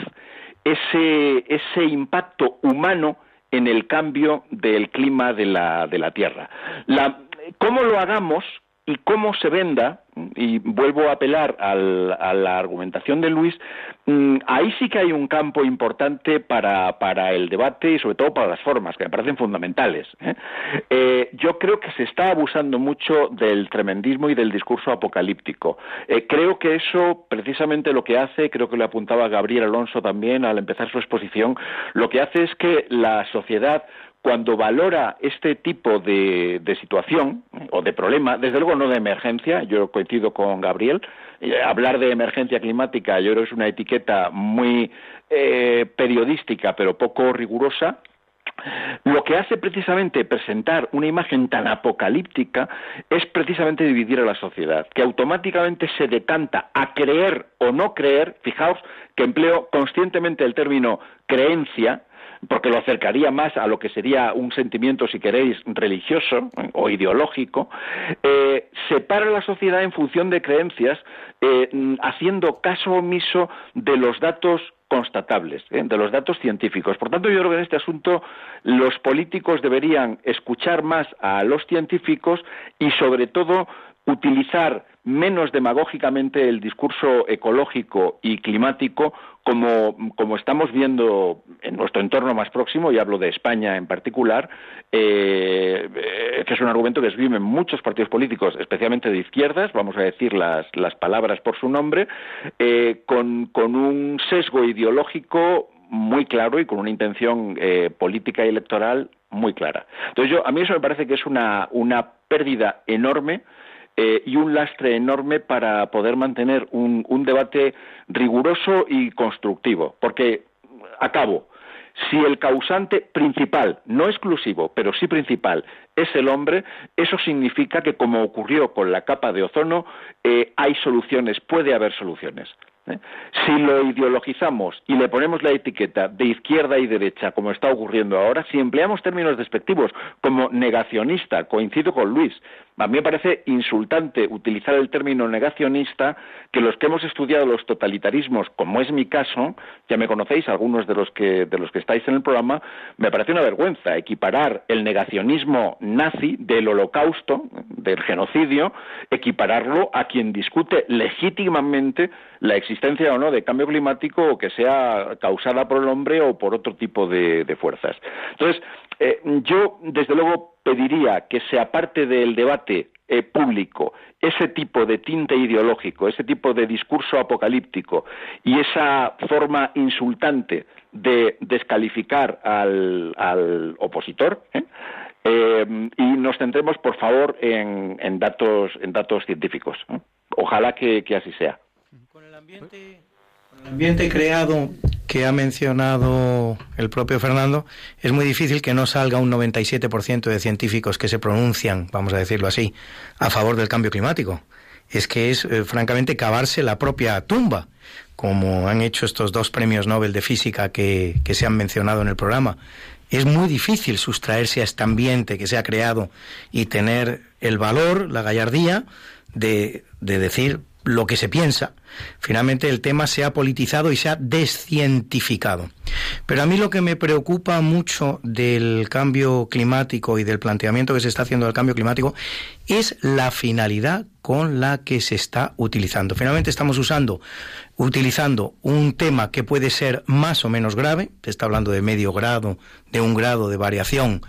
ese, ese impacto humano en el cambio del clima de la, de la Tierra. La, ¿Cómo lo hagamos y cómo se venda, y vuelvo a apelar a la argumentación de Luis, mm, ahí sí que hay un campo importante para, para, el debate y sobre todo para las formas, que me parecen fundamentales. ¿eh? Eh, yo creo que se está abusando mucho del tremendismo y del discurso apocalíptico. Eh, creo que eso precisamente lo que hace, creo que le apuntaba Gabriel Alonso también al empezar su exposición, lo que hace es que la sociedad cuando valora este tipo de, situación o de problema, desde luego no de emergencia, yo coincido con Gabriel, eh, hablar de emergencia climática yo creo que es una etiqueta muy eh, periodística pero poco rigurosa, lo que hace precisamente presentar una imagen tan apocalíptica es precisamente dividir a la sociedad, que automáticamente se decanta a creer o no creer, fijaos que empleo conscientemente el término creencia, porque lo acercaría más a lo que sería un sentimiento, si queréis, religioso ¿eh? o ideológico, eh, separa la sociedad en función de creencias, eh, haciendo caso omiso de los datos constatables, de los datos científicos. Por tanto, yo creo que en este asunto los políticos deberían escuchar más a los científicos y, sobre todo, utilizar menos demagógicamente el discurso ecológico y climático como, como, estamos viendo en nuestro entorno más próximo, y hablo de España en particular, eh, eh, que es un argumento que esgrimen muchos partidos políticos, especialmente de izquierdas, vamos a decir las, las palabras por su nombre, eh, con, con un sesgo ideológico muy claro y con una intención eh, política y electoral muy clara. Entonces, yo, a mí eso me parece que es una, una pérdida enorme eh, y un lastre enorme para poder mantener un, debate riguroso y constructivo. Porque, acabo, si el causante principal, no exclusivo, pero sí principal, es el hombre, eso significa que, como ocurrió con la capa de ozono, eh, hay soluciones, puede haber soluciones. ¿eh? Si lo ideologizamos y le ponemos la etiqueta de izquierda y derecha, como está ocurriendo ahora, si empleamos términos despectivos como negacionista, coincido con Luis, a mí me parece insultante utilizar el término negacionista que los que hemos estudiado los totalitarismos, como es mi caso, ya me conocéis, algunos de los que, de los que estáis en el programa, me parece una vergüenza equiparar el negacionismo nazi del holocausto, del genocidio, equipararlo a quien discute legítimamente la existencia o no de cambio climático que sea causada por el hombre o por otro tipo de, fuerzas. Entonces, eh, yo, desde luego, pediría que se aparte del debate eh, público ese tipo de tinte ideológico, ese tipo de discurso apocalíptico y esa forma insultante de descalificar al, opositor, ¿eh? y nos centremos, por favor, en, datos, en datos científicos. Ojalá que así sea ambiente, el ambiente creado que ha mencionado el propio Fernando, es muy difícil que no salga un 97% de científicos que se pronuncian, vamos a decirlo así, a favor del cambio climático. Es que es, eh, francamente, cavarse la propia tumba, como han hecho estos dos premios Nobel de Física que, que se han mencionado en el programa. Es muy difícil sustraerse a este ambiente que se ha creado y tener el valor, la gallardía de, de decir, lo que se piensa. Finalmente el tema se ha politizado y se ha descientificado. Pero a mí lo que me preocupa mucho del cambio climático y del planteamiento que se está haciendo del cambio climático es la finalidad con la que se está utilizando. Finalmente estamos usando, utilizando un tema que puede ser más o menos grave, se está hablando de medio grado, de un grado de variación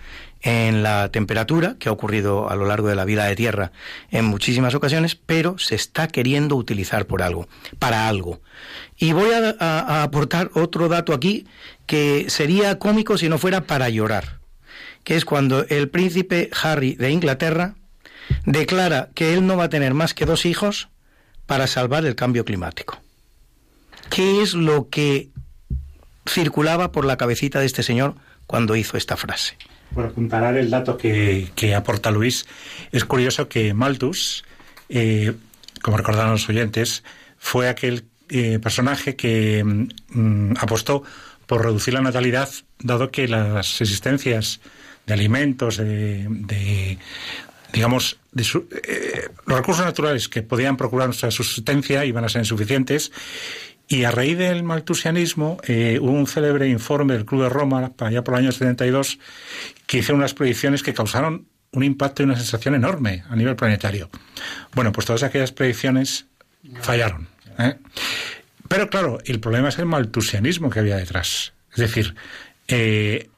en la temperatura, que ha ocurrido a lo largo de la vida de Tierra en muchísimas ocasiones, pero se está queriendo utilizar por algo, para algo. Y voy a, aportar otro dato aquí que sería cómico si no fuera para llorar, que es cuando el príncipe Harry de Inglaterra declara que él no va a tener más que dos hijos para salvar el cambio climático. ¿Qué es lo que circulaba por la cabecita de este señor cuando hizo esta frase? Por apuntalar el dato que, aporta Luis, es curioso que Malthus, eh, como recordaron los oyentes, fue aquel eh, personaje que mm, apostó por reducir la natalidad, dado que las existencias de alimentos, de, digamos, de eh, los recursos naturales que podían procurar nuestra subsistencia iban a ser insuficientes. Y a raíz del maltusianismo eh, hubo un célebre informe del Club de Roma, allá por el año 72, que hizo unas predicciones que causaron un impacto y una sensación enorme a nivel planetario. Bueno, pues todas aquellas predicciones fallaron. ¿eh? Pero claro, el problema es el maltusianismo que había detrás. Es decir, eh,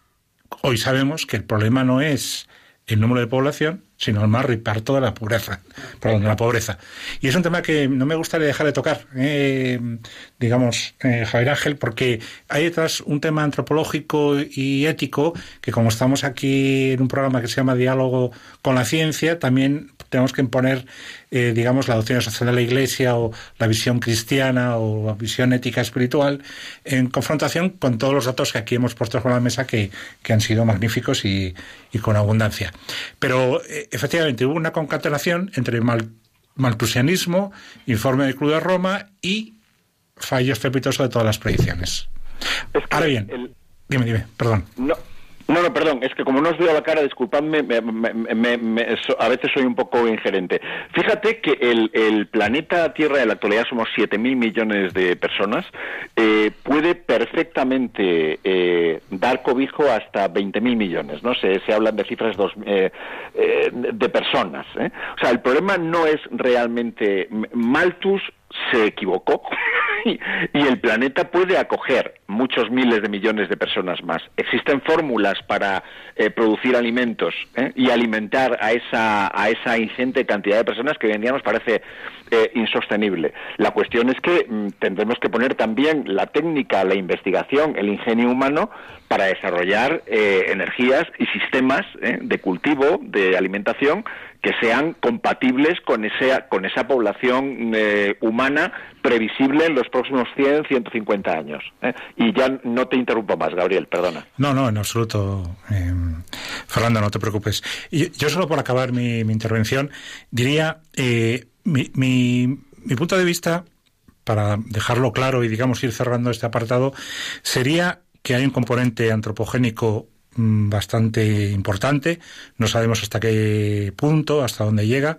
hoy sabemos que el problema no es el número de población, sino el más reparto de la pobreza, perdón, de la pobreza. Y es un tema que no me gustaría dejar de tocar, eh, digamos, eh, Javier Ángel, porque hay detrás un tema antropológico y ético que como estamos aquí en un programa que se llama Diálogo con la Ciencia, también tenemos que imponer, eh, digamos, la doctrina social de la Iglesia o la visión cristiana o la visión ética espiritual en confrontación con todos los datos que aquí hemos puesto sobre la mesa que, que han sido magníficos y, y con abundancia. Pero eh, efectivamente hubo una concatenación entre mal, maltusianismo, informe del Club de Roma y fallo estrepitoso de todas las predicciones. Ahora bien, dime, dime, perdón. No, no, no, perdón, es que como no os veo la cara, disculpadme, a veces soy un poco ingerente. Fíjate que el, planeta Tierra en la actualidad somos 7.000 millones de personas, eh, puede perfectamente eh, dar cobijo hasta 20.000 millones, ¿no? Se, se hablan de cifras dos, eh, de personas. O sea, el problema no es realmente Malthus se equivocó y el planeta puede acoger muchos miles de millones de personas más. Existen fórmulas para eh, producir alimentos ¿eh? y alimentar a esa, a esa ingente cantidad de personas que hoy en día nos parece eh, insostenible. La cuestión es que mm, tendremos que poner también la técnica, la investigación, el ingenio humano para desarrollar energías y sistemas de cultivo, de alimentación, que sean compatibles con, ese, con esa población humana previsible en los próximos 100, 150 años. Y ya no te interrumpo más, Gabriel, perdona. No, no, en absoluto. Eh, Fernando, no te preocupes. yo solo por acabar mi, intervención diría eh, mi, mi, punto de vista, para dejarlo claro y digamos ir cerrando este apartado, sería que hay un componente antropogénico mm, bastante importante, no sabemos hasta qué punto, hasta dónde llega,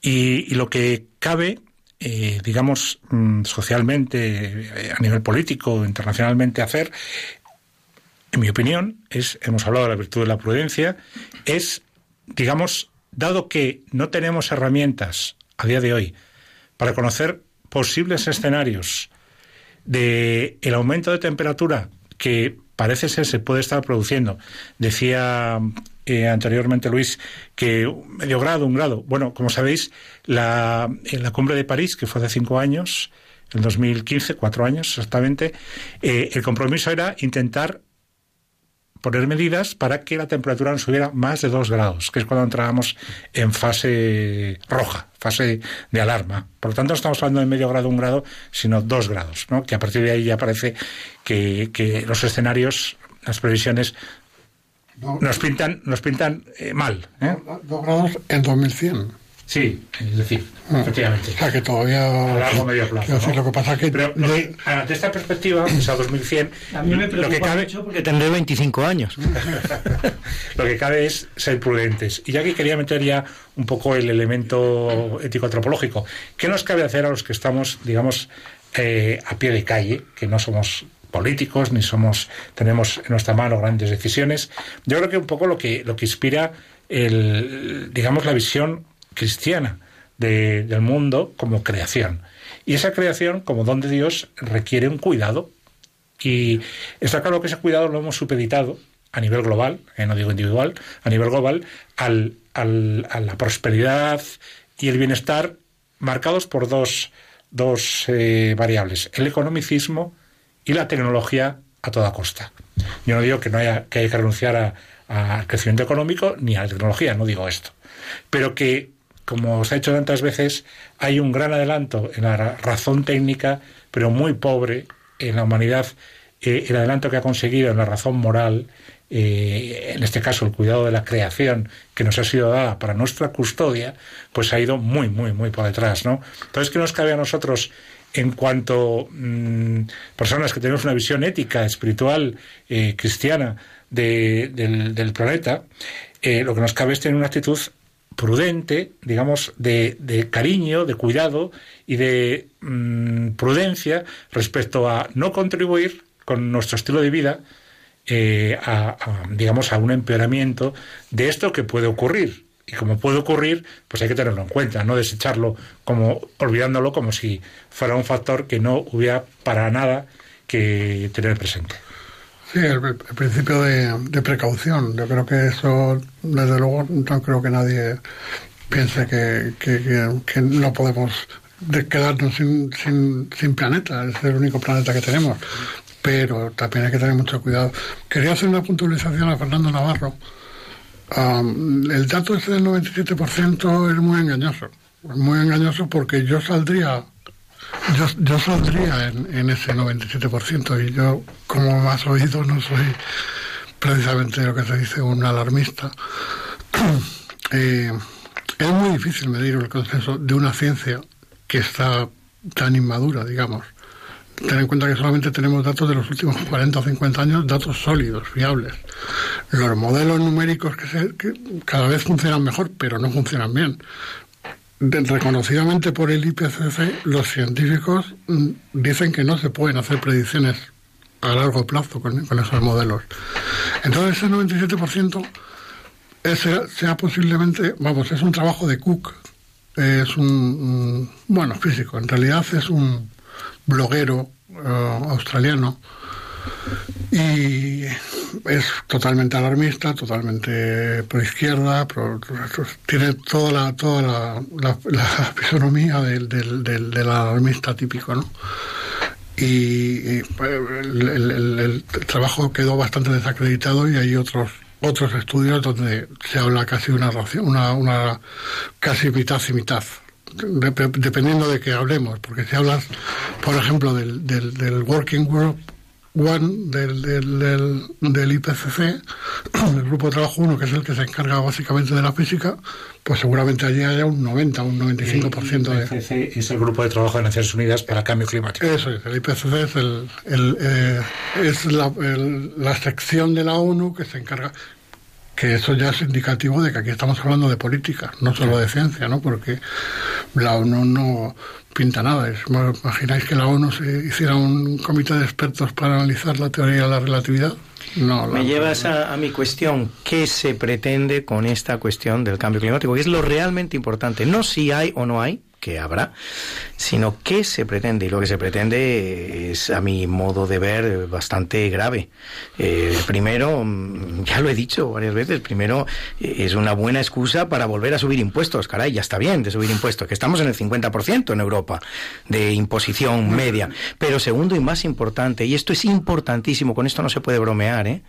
y lo que cabe eh, digamos, mm, socialmente, eh, a nivel político, internacionalmente hacer, en mi opinión, es, hemos hablado de la virtud de la prudencia, es, digamos, dado que no tenemos herramientas a día de hoy para conocer posibles escenarios de el aumento de temperatura que parece ser se puede estar produciendo. Decía eh, anteriormente Luis que medio grado, un grado. Bueno, como sabéis, la, en la cumbre de París, que fue hace cinco años, en 2015, cuatro años exactamente, eh, el compromiso era intentar poner medidas para que la temperatura no subiera más de dos grados, que es cuando entrábamos en fase roja, fase de alarma. Por lo tanto, no estamos hablando de medio grado, un grado, sino dos grados, ¿no? que a partir de ahí ya parece que, que los escenarios, las previsiones nos pintan, nos pintan eh, mal. ¿eh? Dos grados en 2100. Sí, es decir, ah, efectivamente. O sea, que todavía... A largo medio plazo. ¿no? lo que pasa que... Pero ante esta perspectiva, o sea, 2100... A mí me preocupa lo que cabe, mucho porque tendré 25 años. lo que cabe es ser prudentes. Y ya que quería meter ya un poco el elemento ético-antropológico, ¿qué nos cabe hacer a los que estamos, digamos, eh, a pie de calle, que no somos políticos, ni somos, tenemos en nuestra mano grandes decisiones. Yo creo que un poco lo que, lo que inspira el, digamos, la visión cristiana del mundo como creación. Y esa creación, como don de Dios, requiere un cuidado. Y está claro que ese cuidado lo hemos supeditado a nivel global, eh, no digo individual, a nivel global, al, al, a la prosperidad y el bienestar marcados por dos, dos eh, variables, el economicismo y la tecnología a toda costa. Yo no digo que no haya que, que renunciar al crecimiento económico ni a la tecnología, no digo esto, pero que como se ha hecho tantas veces, hay un gran adelanto en la razón técnica, pero muy pobre en la humanidad, eh, el adelanto que ha conseguido en la razón moral, eh, en este caso el cuidado de la creación que nos ha sido dada para nuestra custodia, pues ha ido muy, muy, muy por detrás, ¿no? Entonces, ¿qué nos cabe a nosotros en cuanto mm, personas que tenemos una visión ética, espiritual, eh, cristiana del, planeta, lo que nos cabe es tener una actitud prudente, digamos, de, cariño, de cuidado y de mm, prudencia respecto a no contribuir con nuestro estilo de vida eh, a, digamos, a un empeoramiento de esto que puede ocurrir. Y como puede ocurrir, pues hay que tenerlo en cuenta, no desecharlo como olvidándolo como si fuera un factor que no hubiera para nada que tener presente. Sí, el, principio de, precaución. Yo creo que eso, desde luego, no creo que nadie piense que, que, no podemos quedarnos sin, sin, planeta, es el único planeta que tenemos. Pero también hay que tener mucho cuidado. Quería hacer una puntualización a Fernando Navarro el dato ese del 97% es muy engañoso. Muy engañoso porque yo saldría yo, yo saldría en, ese 97% y yo, como más oído, no soy precisamente lo que se dice un alarmista. Eh, es muy difícil medir el consenso de una ciencia que está tan inmadura, digamos. Ten en cuenta que solamente tenemos datos de los últimos 40 o 50 años, datos sólidos, fiables. Los modelos numéricos que, se, cada vez funcionan mejor, pero no funcionan bien. Reconocidamente por el IPCC, los científicos mm, dicen que no se pueden hacer predicciones a largo plazo con, esos modelos. Entonces ese 97% sea, sea posiblemente, vamos, es un trabajo de Cook, es un, bueno, físico, en realidad es un bloguero australiano y es totalmente alarmista, totalmente pro izquierda, tiene toda la toda la, fisonomía del, del, alarmista típico, ¿no? Y, pues, el, trabajo quedó bastante desacreditado y hay otros otros estudios donde se habla casi una una, una casi mitad y mitad dependiendo de qué hablemos, porque si hablas, por ejemplo, del, del, del Working Group One del, del, del, IPCC, el grupo de trabajo 1, que es el que se encarga básicamente de la física, pues seguramente allí haya un 90, un 95% de... El IPCC es el grupo de trabajo de Naciones Unidas para el Cambio Climático. Eso es, el IPCC es, el, el eh, es la, la sección de la ONU que se encarga que eso ya es indicativo de que aquí estamos hablando de política, no solo de ciencia, ¿no? Porque la ONU no pinta nada. Es, ¿Imagináis que la ONU se hiciera un comité de expertos para analizar la teoría de la relatividad? No, Me llevas a, a, mi cuestión, ¿qué se pretende con esta cuestión del cambio climático? Que es lo realmente importante, no si hay o no hay, que habrá, sino qué se pretende. Y lo que se pretende es, a mi modo de ver, bastante grave. Eh, primero, mm, ya lo he dicho varias veces, primero eh, es una buena excusa para volver a subir impuestos. Caray, ya está bien de subir impuestos, que estamos en el 50% en Europa de imposición media. Pero segundo y más importante, y esto es importantísimo, con esto no se puede bromear, ¿eh?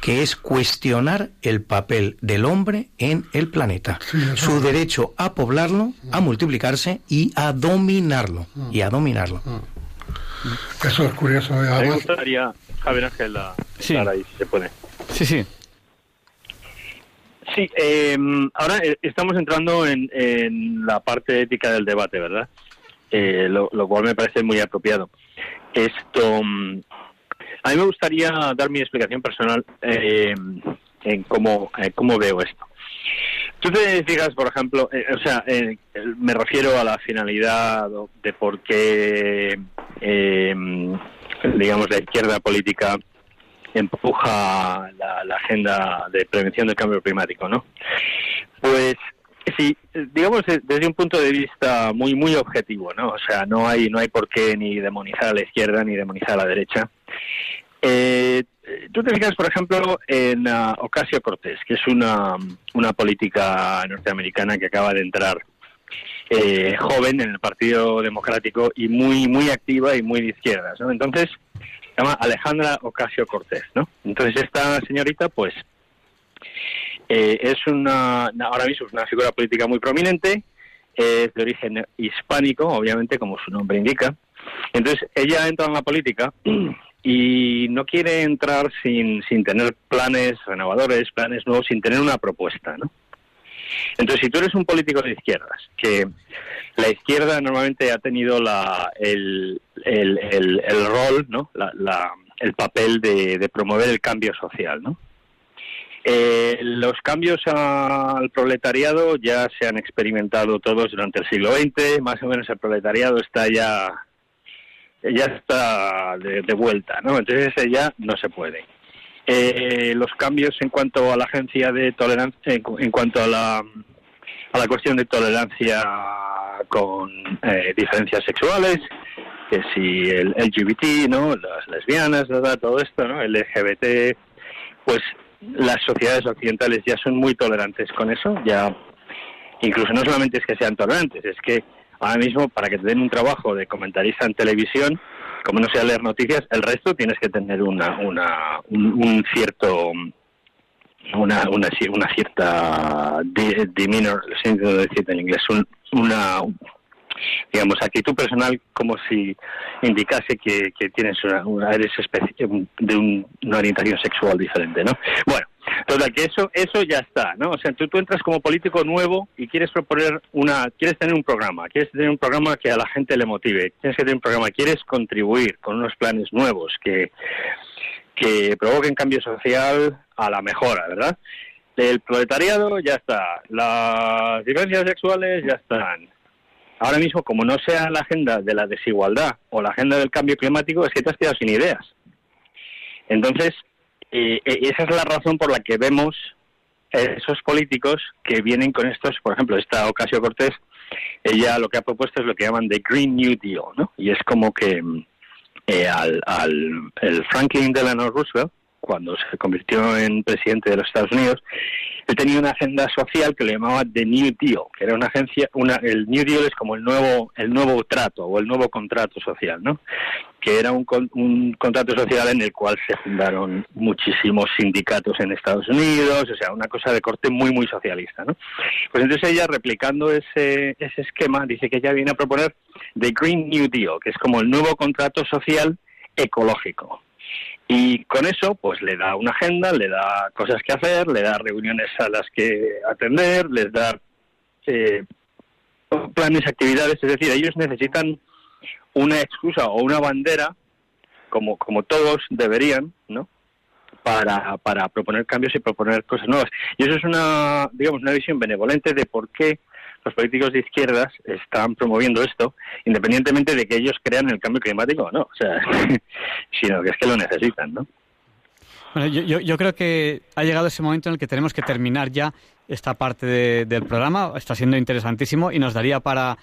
Que es cuestionar el papel del hombre en el planeta, su derecho a poblarlo, a multiplicarse y a dominarlo, y a dominarlo. Eso es curioso. ¿eh? Me gustaría, Javier Ángel, sí. ahí, si se puede. Sí, sí. Sí, em, ahora eh, estamos entrando en, la parte ética del debate, ¿verdad? Eh, lo, lo, cual me parece muy apropiado. Esto, mm, a mí me gustaría dar mi explicación personal eh, en cómo, eh, cómo veo esto. Tú te fijas, por ejemplo, eh, o sea, me refiero a la finalidad de por qué, digamos, la izquierda política empuja la, la, agenda de prevención del cambio climático, ¿no? Pues sí, digamos desde un punto de vista muy muy objetivo, ¿no? O sea, no hay no hay por qué ni demonizar a la izquierda ni demonizar a la derecha. Eh, tú te fijas, por ejemplo, en uh, Ocasio Cortés, que es una, una política norteamericana que acaba de entrar eh, joven en el Partido Democrático y muy muy activa y muy de izquierdas, ¿no? Entonces, se llama Alejandra Ocasio Cortés, ¿no? Entonces esta señorita, pues, eh, es una ahora mismo es una figura política muy prominente, es de origen hispánico, obviamente, como su nombre indica. Entonces ella entra en la política y no quiere entrar sin, sin tener planes renovadores, planes nuevos, sin tener una propuesta, ¿no? Entonces, si tú eres un político de izquierdas, que la izquierda normalmente ha tenido la, el, el, el, rol, ¿no? La, el papel de, promover el cambio social, ¿no? Eh, los cambios al proletariado ya se han experimentado todos durante el siglo XX, más o menos el proletariado está ya ya está de, vuelta, ¿no? Entonces ya no se puede. Eh, los cambios en cuanto a la agencia de tolerancia, en, cuanto a la, a la cuestión de tolerancia con eh, diferencias sexuales, que si el LGBT, ¿no? Las lesbianas. Todo esto, ¿no? El LGBT, pues las sociedades occidentales ya son muy tolerantes con eso, ya incluso no solamente es que sean tolerantes, es que ahora mismo para que te den un trabajo de comentarista en televisión, como no sea leer noticias, el resto tienes que tener una, una un, cierto una, una, una cierta demeanor, siento decir en inglés, una digamos actitud personal como si indicase que, que tienes una, una eres de una orientación sexual diferente, ¿no? Bueno, Total, que eso, eso ya está, ¿no? O sea, tú, tú entras como político nuevo y quieres proponer una, quieres tener un programa, quieres tener un programa que a la gente le motive, tienes que tener un programa, quieres contribuir con unos planes nuevos que, que provoquen cambio social a la mejora, ¿verdad? El proletariado ya está, las diferencias sexuales ya están. Ahora mismo, como no sea la agenda de la desigualdad o la agenda del cambio climático, es que te has quedado sin ideas. Entonces, eh, esa es la razón por la que vemos esos políticos que vienen con estos, por ejemplo, esta Ocasio Cortés, ella lo que ha propuesto es lo que llaman the Green New Deal, ¿no? Y es como que eh, al, al el Franklin Delano Roosevelt, cuando se convirtió en presidente de los Estados Unidos, él tenía una agenda social que le llamaba The New Deal, que era una agencia, una, el New Deal es como el nuevo, el nuevo trato o el nuevo contrato social, ¿no? Que era un, un contrato social en el cual se fundaron muchísimos sindicatos en Estados Unidos, o sea, una cosa de corte muy, muy socialista, ¿no? Pues entonces ella, replicando ese, ese esquema, dice que ella viene a proponer The Green New Deal, que es como el nuevo contrato social ecológico. Y con eso, pues le da una agenda, le da cosas que hacer, le da reuniones a las que atender, les da eh, planes, actividades. Es decir, ellos necesitan una excusa o una bandera, como, como todos deberían, ¿no? Para, para proponer cambios y proponer cosas nuevas. Y eso es una, digamos, una visión benevolente de por qué los políticos de izquierdas están promoviendo esto, independientemente de que ellos crean el cambio climático o no, o sea, sino que es que lo necesitan, ¿no? Bueno, yo, creo que ha llegado ese momento en el que tenemos que terminar ya esta parte del programa. Está siendo interesantísimo y nos daría para,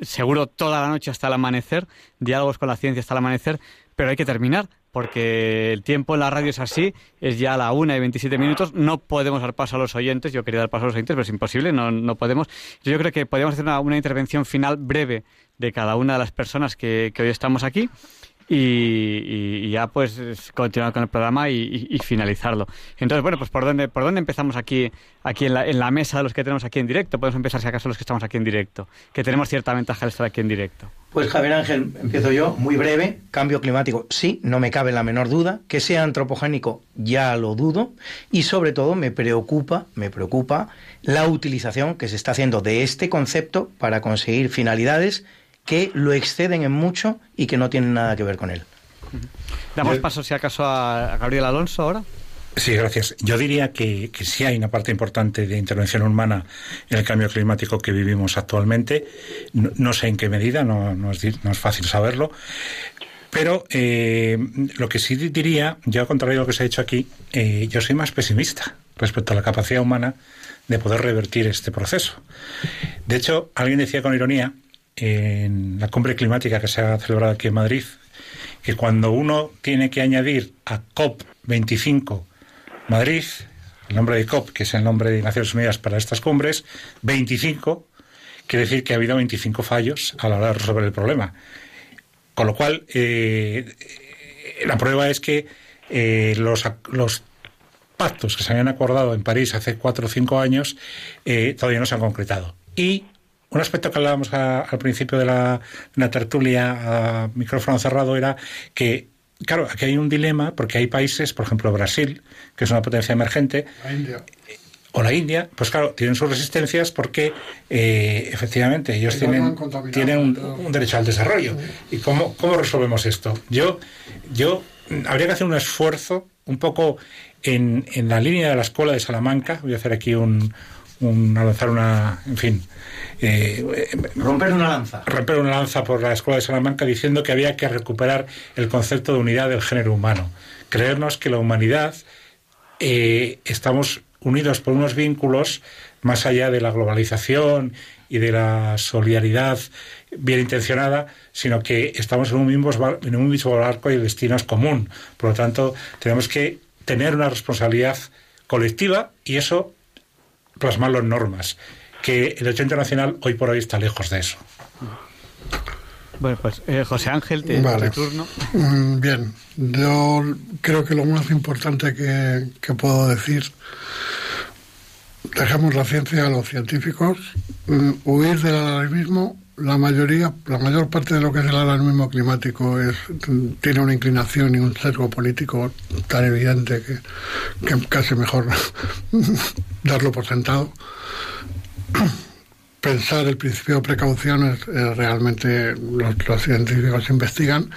seguro, toda la noche hasta el amanecer, diálogos con la ciencia hasta el amanecer, pero hay que terminar porque el tiempo en la radio es así, es ya la una y 27 minutos, no podemos dar paso a los oyentes, yo quería dar paso a los oyentes, pero es imposible, no, no podemos. Yo creo que podríamos hacer una, intervención final breve de cada una de las personas que, que hoy estamos aquí y, ya pues continuar con el programa y, finalizarlo. Entonces, bueno, pues ¿por dónde, por dónde empezamos aquí, aquí en, la, en la mesa de los que tenemos aquí en directo? Podemos empezar si acaso los que estamos aquí en directo, que tenemos cierta ventaja de estar aquí en directo. Pues Javier Ángel, empiezo yo, muy breve, cambio climático, sí, no me cabe la menor duda, que sea antropogénico, ya lo dudo, y sobre todo me preocupa, me preocupa la utilización que se está haciendo de este concepto para conseguir finalidades que lo exceden en mucho y que no tienen nada que ver con él. Damos paso, si acaso, a Gabriel Alonso ahora. Sí, gracias. Yo diría que, que, sí hay una parte importante de intervención humana en el cambio climático que vivimos actualmente. No, sé en qué medida, no, no, es, no, es, fácil saberlo. Pero eh, lo que sí diría, yo al contrario de lo que se ha dicho aquí, eh, yo soy más pesimista respecto a la capacidad humana de poder revertir este proceso. De hecho, alguien decía con ironía en la cumbre climática que se ha celebrado aquí en Madrid, que cuando uno tiene que añadir a COP25 Madrid, el nombre de COP, que es el nombre de Naciones Unidas para estas cumbres, 25, quiere decir que ha habido 25 fallos a la hora de resolver el problema. Con lo cual, eh, la prueba es que eh, los, los pactos que se habían acordado en París hace cuatro o cinco años eh, todavía no se han concretado. Y un aspecto que hablábamos al principio de la, tertulia a micrófono cerrado era que claro, aquí hay un dilema porque hay países, por ejemplo Brasil, que es una potencia emergente, o la India, pues claro, tienen sus resistencias porque eh, efectivamente ellos tienen, tienen un, derecho al desarrollo. ¿Y cómo, cómo resolvemos esto? Yo, yo habría que hacer un esfuerzo un poco en, en la línea de la escuela de Salamanca, voy a hacer aquí un, un lanzar una, en fin, eh, romper una lanza. Romper una lanza por la Escuela de Salamanca diciendo que había que recuperar el concepto de unidad del género humano. Creernos que la humanidad eh, estamos unidos por unos vínculos más allá de la globalización y de la solidaridad bien intencionada, sino que estamos en un mismo, en un mismo barco y el destino es común. Por lo tanto, tenemos que tener una responsabilidad colectiva y eso plasmarlo en normas que el derecho internacional hoy por hoy está lejos de eso. Bueno, pues eh, José Ángel, te, turno. Mm, bien, yo creo que lo más importante que, puedo decir, dejamos la ciencia a los científicos, mm, huir del alarmismo, la mayoría, la mayor parte de lo que es el alarmismo climático es, tiene una inclinación y un sesgo político tan evidente que, que casi mejor darlo por sentado pensar el principio de precaución es, realmente los, científicos investigan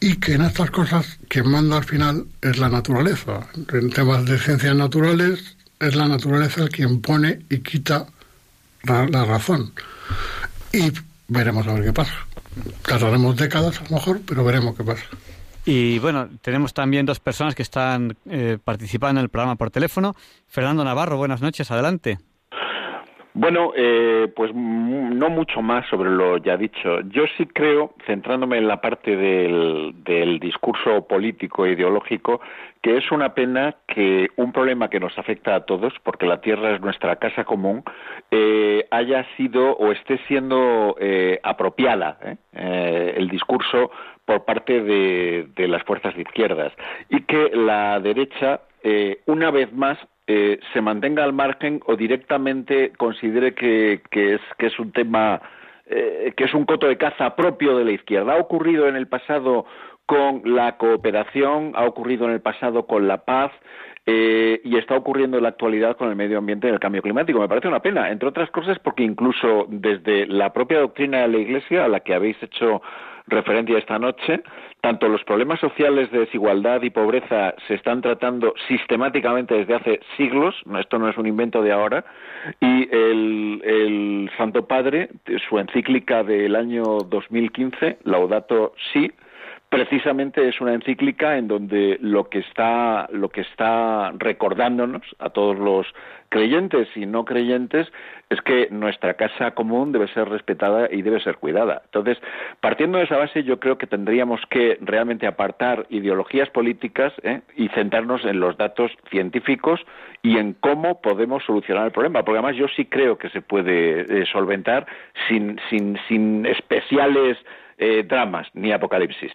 y que en estas cosas quien manda al final es la naturaleza. En temas de ciencias naturales es la naturaleza quien pone y quita la, razón. Y veremos a ver qué pasa. Tardaremos décadas a lo mejor, pero veremos qué pasa. Y bueno, tenemos también dos personas que están eh, participando en el programa por teléfono. Fernando Navarro, buenas noches, adelante. Bueno, eh, pues no mucho más sobre lo ya dicho. Yo sí creo, centrándome en la parte del, discurso político e ideológico, que es una pena que un problema que nos afecta a todos, porque la tierra es nuestra casa común, eh, haya sido o esté siendo eh, apropiada eh, el discurso por parte de, de, las fuerzas de izquierdas y que la derecha, una vez más, se mantenga al margen o directamente considere que, que, es, que es un tema que es un coto de caza propio de la izquierda. Ha ocurrido en el pasado con la cooperación, ha ocurrido en el pasado con la paz eh, y está ocurriendo en la actualidad con el medio ambiente y el cambio climático. Me parece una pena, entre otras cosas porque incluso desde la propia doctrina de la Iglesia, a la que habéis hecho referencia esta noche, tanto los problemas sociales de desigualdad y pobreza se están tratando sistemáticamente desde hace siglos, esto no es un invento de ahora, y el, el Santo Padre, su encíclica del año 2015, Laudato Si, precisamente es una encíclica en donde lo que está lo que está recordándonos a todos los creyentes y no creyentes es que nuestra casa común debe ser respetada y debe ser cuidada. Entonces, partiendo de esa base, yo creo que tendríamos que realmente apartar ideologías políticas ¿eh? y centrarnos en los datos científicos y en cómo podemos solucionar el problema. Porque además yo sí creo que se puede eh, solventar sin, sin, sin especiales eh, dramas ni apocalipsis.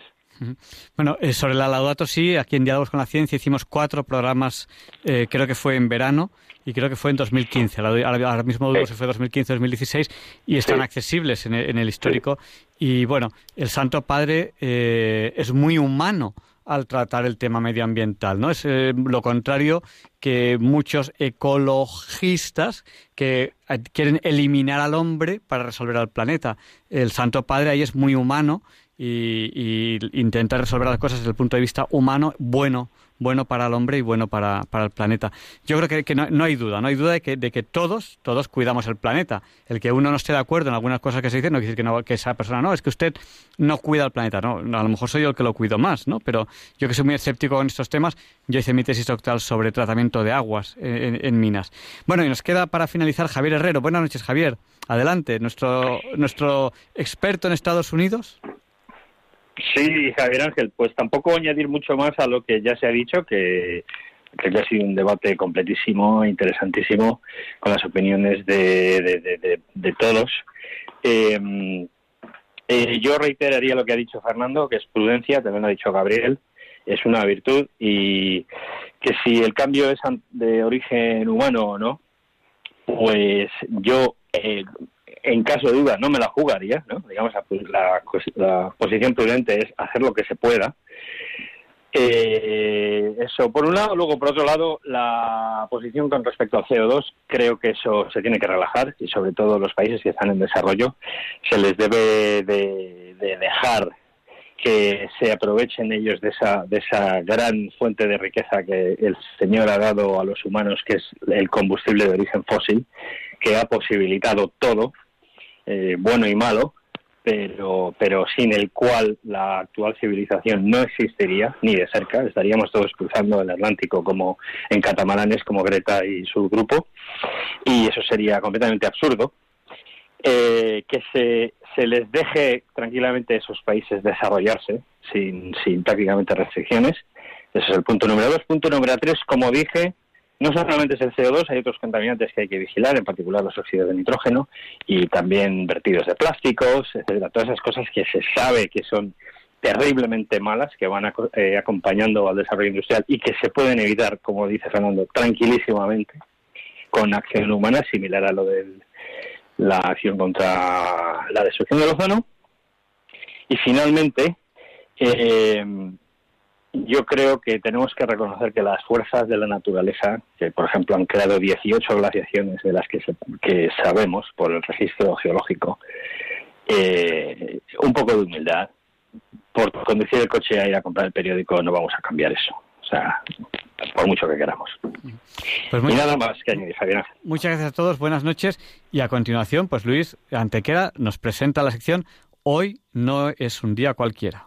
Bueno, eh, sobre la Laudato sí, aquí en Diálogos con la Ciencia hicimos cuatro programas, eh, creo que fue en verano y creo que fue en 2015. Ahora, mismo dudo si fue 2015-2016 y están accesibles en el, histórico. Y bueno, el Santo Padre eh, es muy humano al tratar el tema medioambiental, ¿no? Es lo contrario que muchos ecologistas que quieren eliminar al hombre para resolver al planeta. El Santo Padre ahí es muy humano y, y intentar resolver las cosas desde el punto de vista humano, bueno, bueno para el hombre y bueno para, para el planeta. Yo creo que, que no, no, hay duda, no hay duda de que, de que todos, todos cuidamos el planeta. El que uno no esté de acuerdo en algunas cosas que se dicen no quiere decir que, no, que esa persona no, es que usted no cuida el planeta, no, a lo mejor soy yo el que lo cuido más, ¿no? Pero yo que soy muy escéptico con estos temas, yo hice mi tesis doctoral sobre tratamiento de aguas en, en minas. Bueno, y nos queda para finalizar Javier Herrero. Buenas noches, Javier. Adelante, nuestro, nuestro experto en Estados Unidos. Sí, Javier Ángel, pues tampoco añadir mucho más a lo que ya se ha dicho, que creo que ha sido un debate completísimo, interesantísimo, con las opiniones de, de, todos. Eh, eh, yo reiteraría lo que ha dicho Fernando, que es prudencia, también lo ha dicho Gabriel, es una virtud y que si el cambio es de origen humano o no, pues yo eh, en caso de duda no me la jugaría, ¿no? Digamos, la, la posición prudente es hacer lo que se pueda. Eh, eso por un lado, luego por otro lado, la posición con respecto al CO2, creo que eso se tiene que relajar y sobre todo los países que están en desarrollo se les debe de, de dejar que se aprovechen ellos de esa, de esa gran fuente de riqueza que el Señor ha dado a los humanos, que es el combustible de origen fósil, que ha posibilitado todo, eh, bueno y malo, pero, pero sin el cual la actual civilización no existiría ni de cerca. Estaríamos todos cruzando el Atlántico como en catamaranes como Greta y su grupo y eso sería completamente absurdo. Eh, que se, se les deje tranquilamente esos países desarrollarse sin, sin prácticamente restricciones. Ese es el punto número dos. Punto número tres, como dije, no solamente es el CO2, hay otros contaminantes que hay que vigilar, en particular los óxidos de nitrógeno y también vertidos de plásticos, etcétera. Todas esas cosas que se sabe que son terriblemente malas, que van eh, acompañando al desarrollo industrial y que se pueden evitar, como dice Fernando, tranquilísimamente con acción humana, similar a lo de la acción contra la destrucción del ozono. Y finalmente, eh, yo creo que tenemos que reconocer que las fuerzas de la naturaleza, que por ejemplo han creado 18 glaciaciones de las que, que sabemos por el registro geológico, eh, un poco de humildad. Por conducir el coche a ir a comprar el periódico no vamos a cambiar eso. O sea, por mucho que queramos. Pues y nada más que añadir, Javier. Muchas gracias a todos, buenas noches. Y a continuación, pues Luis Antequera nos presenta la sección Hoy no es un día cualquiera.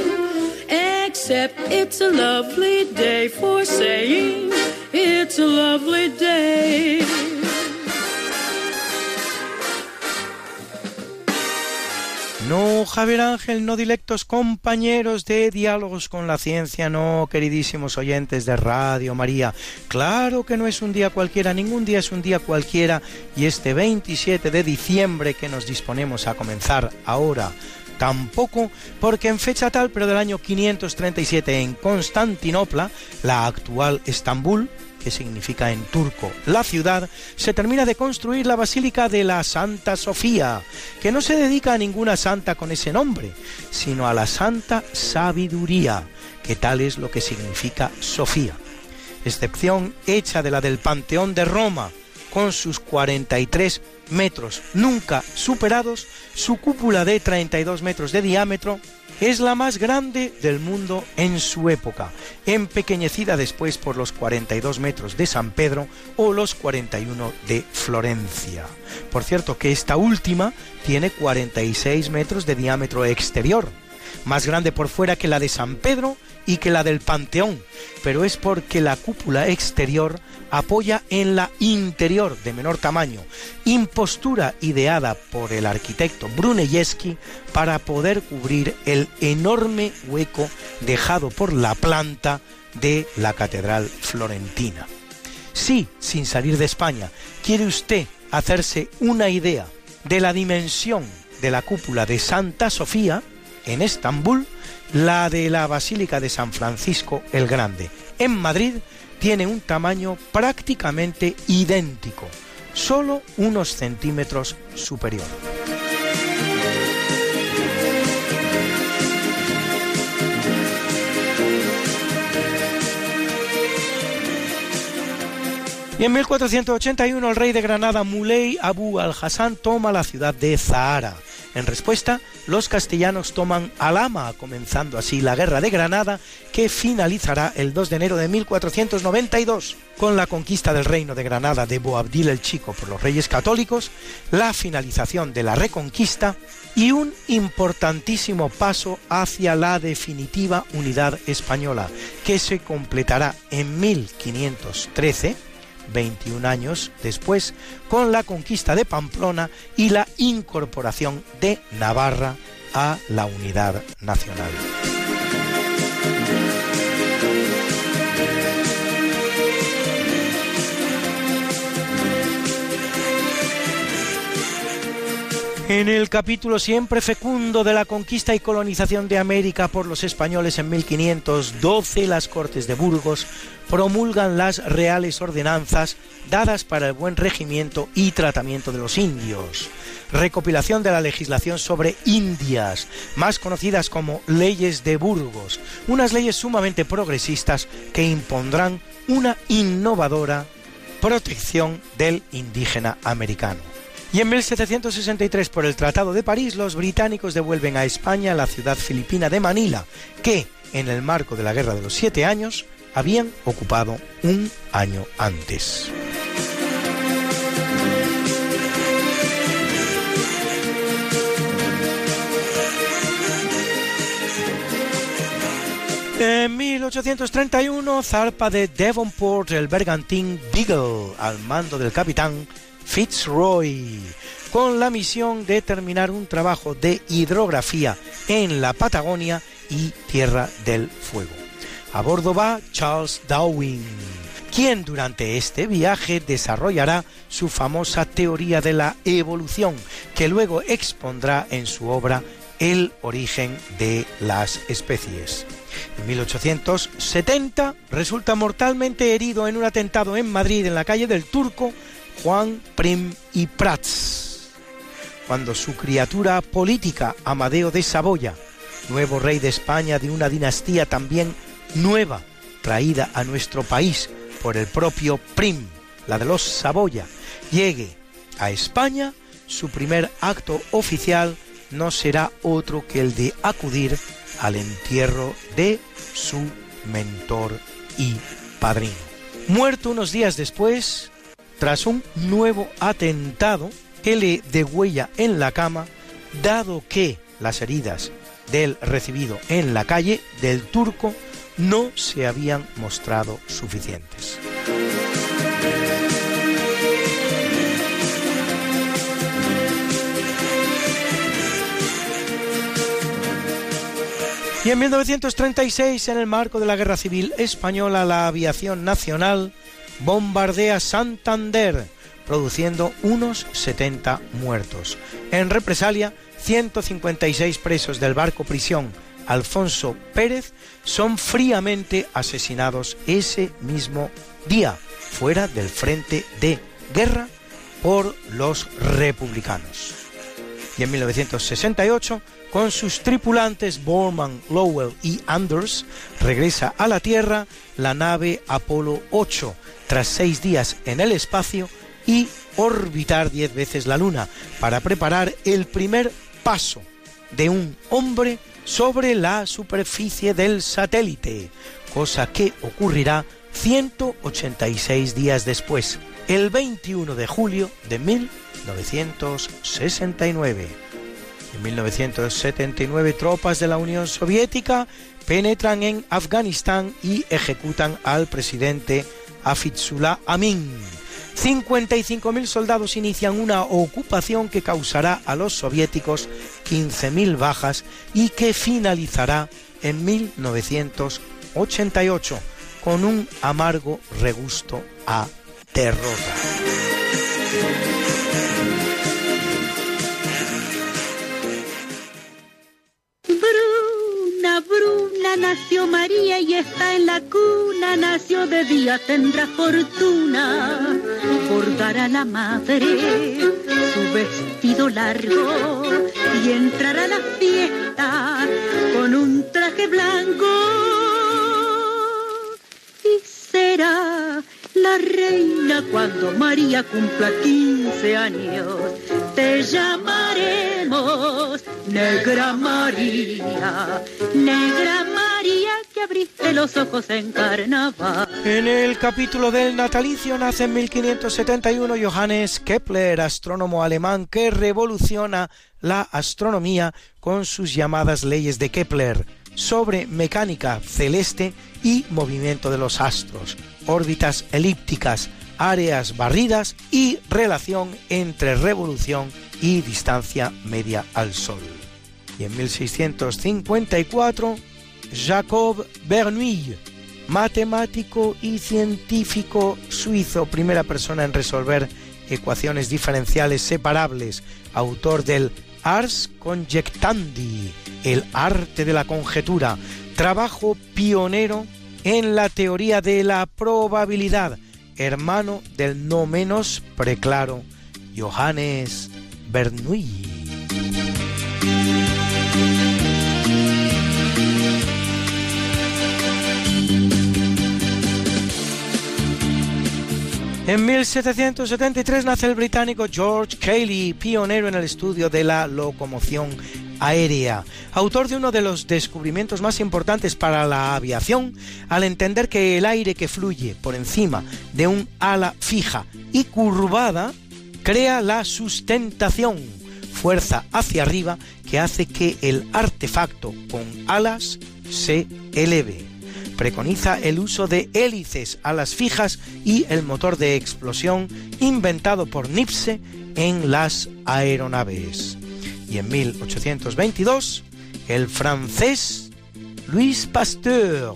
Except it's a lovely day for saying it's a lovely day. No, Javier Ángel, no directos compañeros de diálogos con la ciencia, no, queridísimos oyentes de Radio María. Claro que no es un día cualquiera, ningún día es un día cualquiera y este 27 de diciembre que nos disponemos a comenzar ahora tampoco, porque en fecha tal, pero del año 537 en Constantinopla, la actual Estambul, que significa en turco la ciudad, se termina de construir la Basílica de la Santa Sofía, que no se dedica a ninguna santa con ese nombre, sino a la Santa Sabiduría, que tal es lo que significa Sofía. Excepción hecha de la del Panteón de Roma, con sus 43 metros nunca superados, su cúpula de 32 metros de diámetro, es la más grande del mundo en su época, empequeñecida después por los 42 metros de San Pedro o los 41 de Florencia. Por cierto que esta última tiene 46 metros de diámetro exterior, más grande por fuera que la de San Pedro y que la del Panteón, pero es porque la cúpula exterior apoya en la interior de menor tamaño, impostura ideada por el arquitecto Brunelleschi para poder cubrir el enorme hueco dejado por la planta de la catedral florentina. Si, sin salir de España, quiere usted hacerse una idea de la dimensión de la cúpula de Santa Sofía en Estambul, la de la Basílica de San Francisco el Grande en Madrid tiene un tamaño prácticamente idéntico, solo unos centímetros superior. Y en 1481 el rey de Granada Muley Abu al-Hassan toma la ciudad de Zahara. En respuesta, los castellanos toman Alama, comenzando así la Guerra de Granada, que finalizará el 2 de enero de 1492 con la conquista del reino de Granada de Boabdil el Chico por los reyes católicos, la finalización de la Reconquista y un importantísimo paso hacia la definitiva unidad española, que se completará en 1513 21 años después, con la conquista de Pamplona y la incorporación de Navarra a la unidad nacional. En el capítulo siempre fecundo de la conquista y colonización de América por los españoles en 1512, las Cortes de Burgos promulgan las reales ordenanzas dadas para el buen regimiento y tratamiento de los indios. Recopilación de la legislación sobre Indias, más conocidas como leyes de Burgos, unas leyes sumamente progresistas que impondrán una innovadora protección del indígena americano. Y en 1763, por el Tratado de París, los británicos devuelven a España la ciudad filipina de Manila, que, en el marco de la Guerra de los Siete Años, habían ocupado un año antes. En 1831 zarpa de Devonport el bergantín Beagle al mando del capitán Fitzroy, con la misión de terminar un trabajo de hidrografía en la Patagonia y Tierra del Fuego. A bordo va Charles Darwin, quien durante este viaje desarrollará su famosa teoría de la evolución, que luego expondrá en su obra El origen de las especies. En 1870 resulta mortalmente herido en un atentado en Madrid en la calle del Turco Juan Prim y Prats, cuando su criatura política, Amadeo de Saboya, nuevo rey de España de una dinastía también nueva traída a nuestro país por el propio Prim, la de los Saboya, llegue a España, su primer acto oficial no será otro que el de acudir al entierro de su mentor y padrino. Muerto unos días después, tras un nuevo atentado que le degüella en la cama, dado que las heridas del recibido en la calle del turco no se habían mostrado suficientes. Y en 1936, en el marco de la Guerra Civil Española, la aviación nacional bombardea Santander, produciendo unos 70 muertos. En represalia, 156 presos del barco prisión Alfonso Pérez son fríamente asesinados ese mismo día, fuera del frente de guerra, por los republicanos. Y en 1968, con sus tripulantes Borman, Lowell y Anders, regresa a la Tierra la nave Apolo 8, tras seis días en el espacio y orbitar diez veces la Luna, para preparar el primer paso de un hombre sobre la superficie del satélite, cosa que ocurrirá 186 días después, el 21 de julio de 1969. En 1979 tropas de la Unión Soviética penetran en Afganistán y ejecutan al presidente Hafizullah Amin. 55.000 soldados inician una ocupación que causará a los soviéticos 15.000 bajas y que finalizará en 1988 con un amargo regusto a derrota. Bruna nació María y está en la cuna, nació de día, tendrá fortuna. Por dar a la madre su vestido largo y entrar a la fiesta con un traje blanco. Y será la reina cuando María cumpla 15 años. Te llamaremos Negra María, Negra María que abriste los ojos en carnaval. En el capítulo del natalicio nace en 1571 Johannes Kepler, astrónomo alemán que revoluciona la astronomía con sus llamadas leyes de Kepler sobre mecánica celeste y movimiento de los astros, órbitas elípticas, áreas barridas y relación entre revolución y distancia media al Sol. Y en 1654, Jacob Bernoulli, matemático y científico suizo, primera persona en resolver ecuaciones diferenciales separables, autor del Ars Conjectandi, el arte de la conjetura, trabajo pionero en la teoría de la probabilidad, hermano del no menos preclaro Johannes Bernoulli. En 1773 nace el británico George Cayley, pionero en el estudio de la locomoción aérea, autor de uno de los descubrimientos más importantes para la aviación, al entender que el aire que fluye por encima de un ala fija y curvada crea la sustentación, fuerza hacia arriba que hace que el artefacto con alas se eleve. Preconiza el uso de hélices, alas fijas y el motor de explosión inventado por Nipse en las aeronaves. Y en 1822 el francés Louis Pasteur,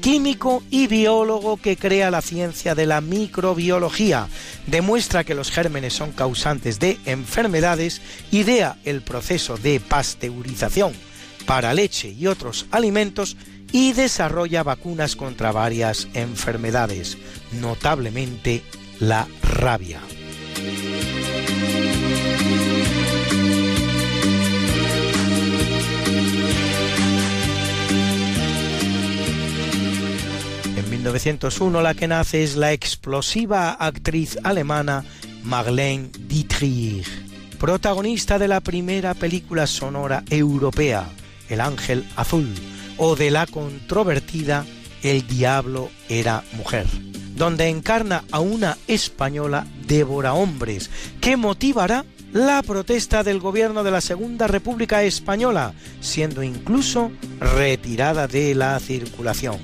químico y biólogo que crea la ciencia de la microbiología, demuestra que los gérmenes son causantes de enfermedades, idea el proceso de pasteurización para leche y otros alimentos y desarrolla vacunas contra varias enfermedades, notablemente la rabia. 1901 la que nace es la explosiva actriz alemana Marlene Dietrich, protagonista de la primera película sonora europea, El Ángel Azul, o de la controvertida El Diablo era mujer, donde encarna a una española devora hombres, que motivará la protesta del gobierno de la Segunda República Española, siendo incluso retirada de la circulación.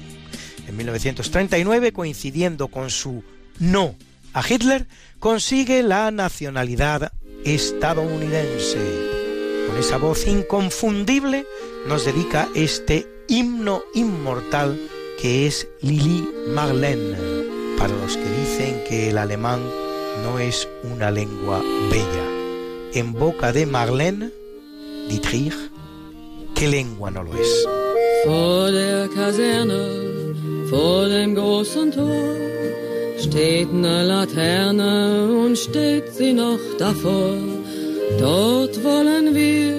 En 1939, coincidiendo con su no a Hitler, consigue la nacionalidad estadounidense. Con esa voz inconfundible nos dedica este himno inmortal que es Lili Marlene, para los que dicen que el alemán no es una lengua bella. En boca de Marlene Dietrich, ¿qué lengua no lo es? Vor der Kaserne, vor dem großen Tor, steht eine Laterne und steht sie noch davor. Dort wollen wir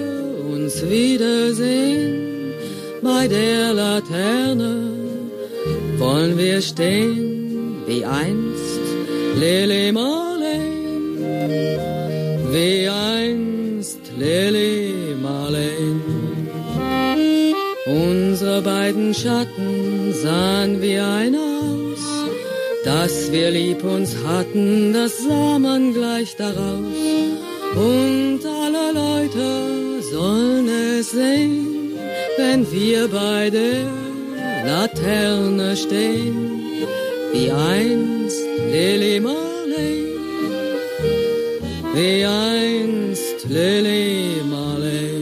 uns wiedersehen, bei der Laterne wollen wir stehen, wie einst Lili Marleen, wie einst Lili Marleen. Unsere beiden Schatten sahen wie ein aus, dass wir lieb uns hatten, das sah man gleich daraus. Und alle Leute sollen es sehen, wenn wir bei der Laterne stehen, wie einst Lili Marley, wie einst Lili Marley.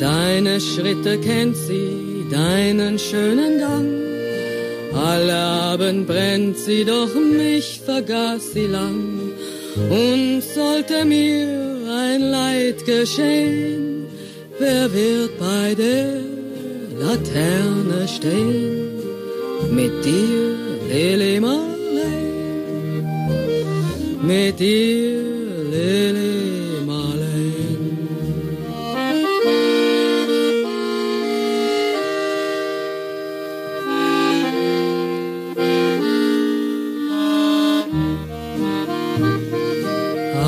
Deine Schritte kennt sie, deinen schönen Gang. Alle Abend brennt sie, doch mich vergaß sie lang. Und sollte mir ein Leid geschehen, wer wird bei der Laterne stehen? Mit dir, Lili Marley, mit dir, Lili Marley.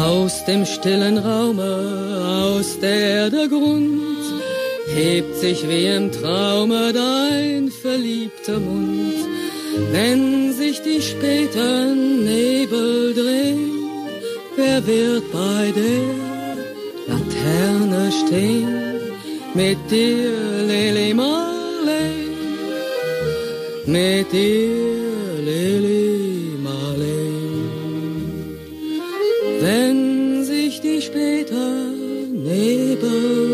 Aus dem stillen Raume, aus der der Grund, hebt sich wie im Traume dein verliebter Mund. Wenn sich die späten Nebel drehen, wer wird bei der Laterne stehen? Mit dir, Lili Marley, mit dir, Lili Marley. Wenn sich die späten Nebel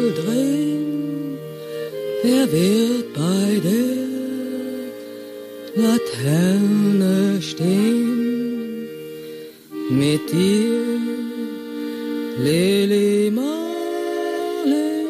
wer wird bei der Laterne stehen? Mit dir, Lili Marley,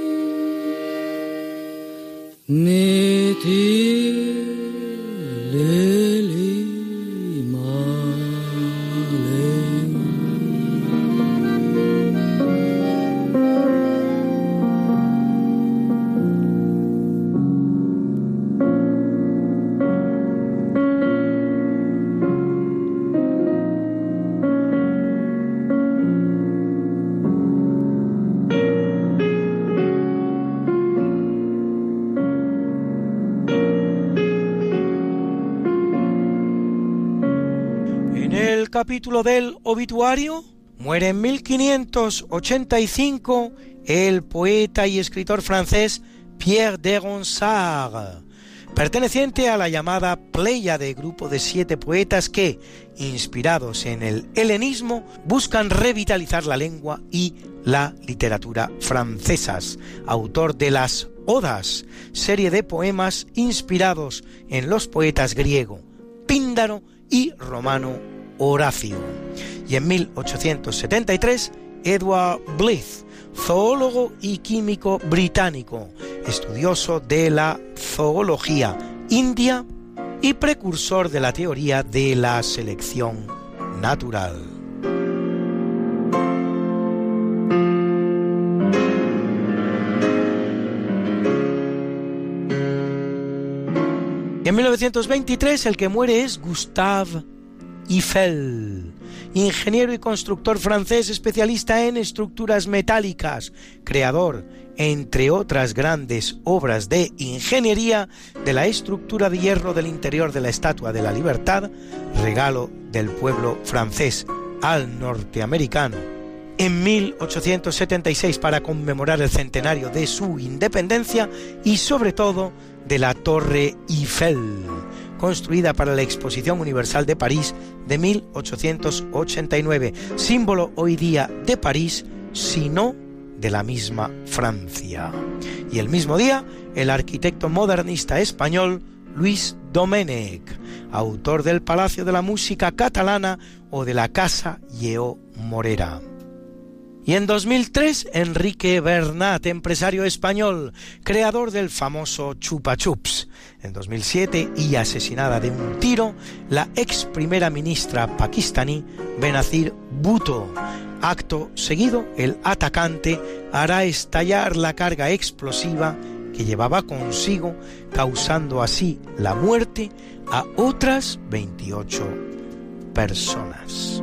capítulo del obituario muere en 1585 el poeta y escritor francés Pierre de Ronsard, perteneciente a la llamada Pleya de grupo de siete poetas que, inspirados en el helenismo, buscan revitalizar la lengua y la literatura francesas, autor de las Odas, serie de poemas inspirados en los poetas griego Píndaro y romano Horacio. Y en 1873, Edward Blyth, zoólogo y químico británico, estudioso de la zoología india y precursor de la teoría de la selección natural. En 1923 el que muere es Gustave Eiffel, ingeniero y constructor francés especialista en estructuras metálicas, creador, entre otras grandes obras de ingeniería, de la estructura de hierro del interior de la Estatua de la Libertad, regalo del pueblo francés al norteamericano. En 1876 para conmemorar el centenario de su independencia y sobre todo de la Torre Eiffel, construida para la Exposición Universal de París de 1889, símbolo hoy día de París, sino de la misma Francia. Y el mismo día, el arquitecto modernista español Luis Domènech, autor del Palacio de la Música Catalana o de la Casa Lleó Morera. Y en 2003, Enrique Bernat, empresario español, creador del famoso Chupa Chups. En 2007, y asesinada de un tiro, la ex primera ministra pakistaní Benazir Bhutto. Acto seguido, el atacante hará estallar la carga explosiva que llevaba consigo, causando así la muerte a otras 28 personas.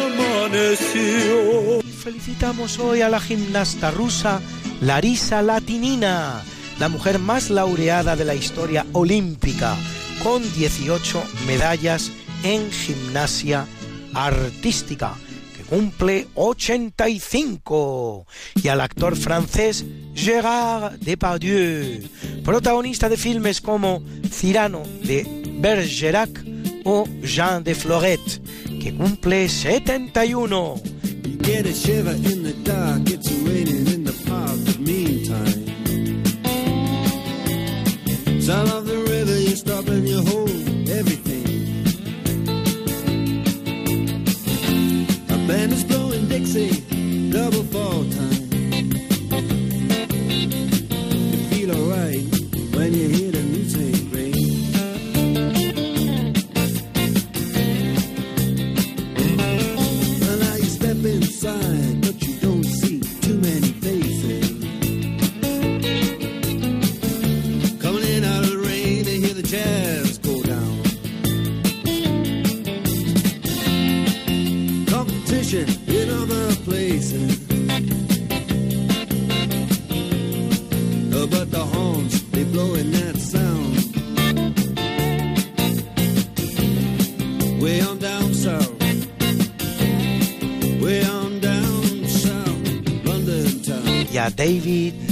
felicitamos hoy a la gimnasta rusa Larisa Latinina, la mujer más laureada de la historia olímpica, con 18 medallas en gimnasia artística, que cumple 85, y al actor francés Gérard Depardieu, protagonista de filmes como Cyrano de Bergerac o Jean de Florette, que cumple 71. Get a shiver in the dark, it's raining in the park, but meantime. Sound of the river, you stop and you hold everything. A band is blowing Dixie, double fall time.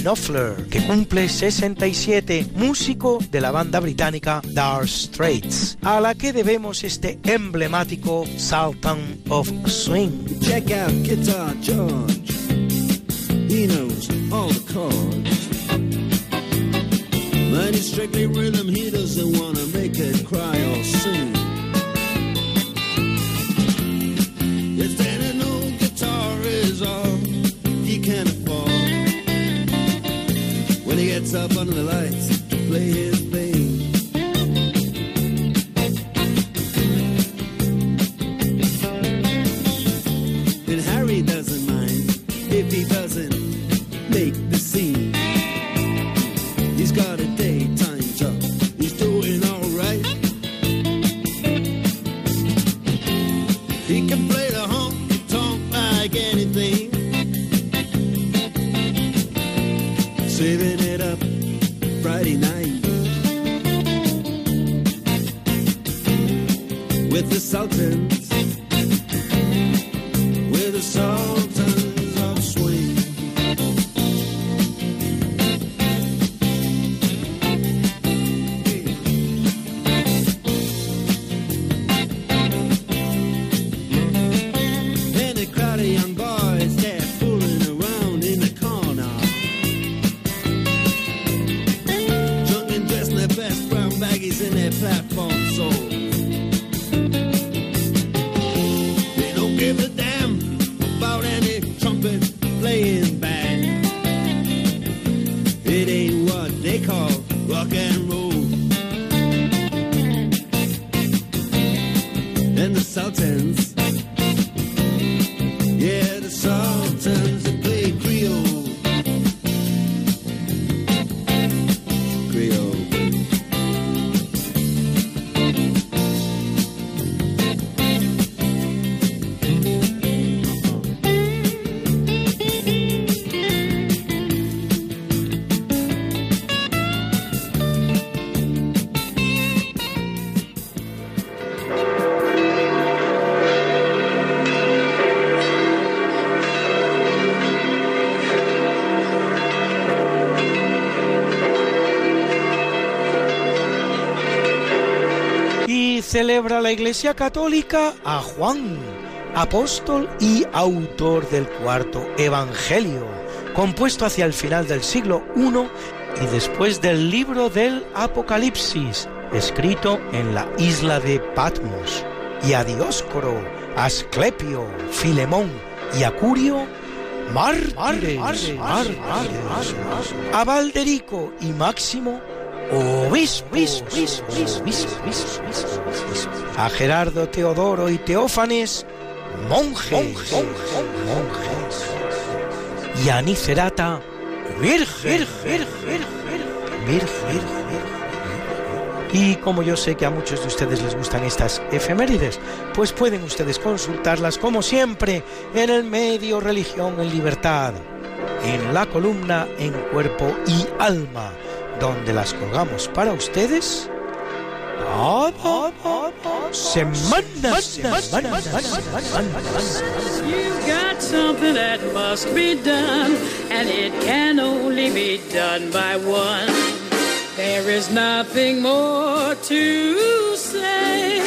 Knopfler, que cumple 67, músico de la banda británica Dark Straits, a la que debemos este emblemático Sultan of Swing. Check out Guitar George. He knows all the chords. But it's strictly rhythm, he doesn't wanna make it cry or sing. If up under the lights to play his celebra la Iglesia Católica a Juan, apóstol y autor del cuarto Evangelio, compuesto hacia el final del siglo I y después del libro del Apocalipsis, escrito en la isla de Patmos, y a Dioscoro, Asclepio, Filemón y Acurio, mártires, a Valderico y Máximo, a Gerardo, Teodoro y Teófanes, monjes, y a Nicerata, virgen, virgen. Y como yo sé que a muchos de ustedes les gustan estas efemérides, pues pueden ustedes consultarlas como siempre en el medio Religión en Libertad, en la columna En Cuerpo y Alma, donde las colgamos para ustedes cada semana, semana, You've got something that must be done, and it can only be done by one. There is nothing more to say,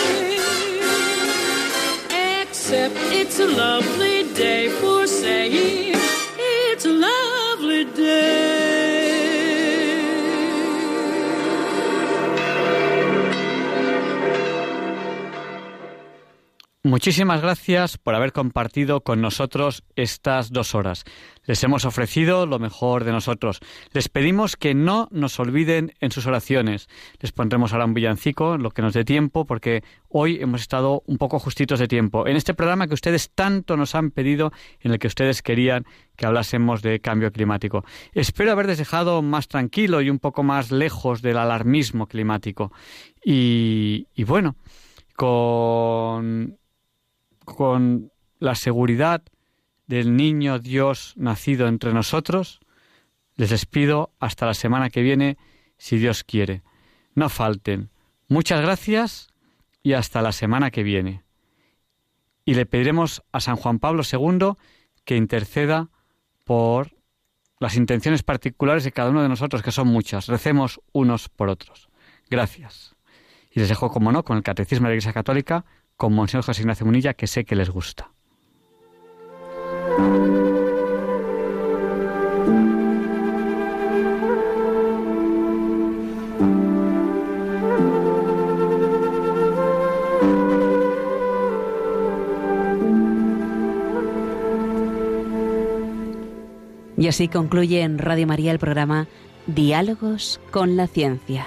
except it's a lovely day for saying it's a lovely day. Muchísimas gracias por haber compartido con nosotros estas dos horas. Les hemos ofrecido lo mejor de nosotros. Les pedimos que no nos olviden en sus oraciones. Les pondremos ahora un villancico, lo que nos dé tiempo, porque hoy hemos estado un poco justitos de tiempo. En este programa que ustedes tanto nos han pedido, en el que ustedes querían que hablásemos de cambio climático. Espero haberles dejado más tranquilo y un poco más lejos del alarmismo climático. Y, y bueno, con con la seguridad del niño Dios nacido entre nosotros, les despido hasta la semana que viene, si Dios quiere. No falten. Muchas gracias y hasta la semana que viene. Y le pediremos a San Juan Pablo II que interceda por las intenciones particulares de cada uno de nosotros, que son muchas. Recemos unos por otros. Gracias. Y les dejo, como no, con el Catecismo de la Iglesia Católica, con Monseñor José Ignacio Munilla, que sé que les gusta. Y así concluye en Radio María el programa Diálogos con la Ciencia.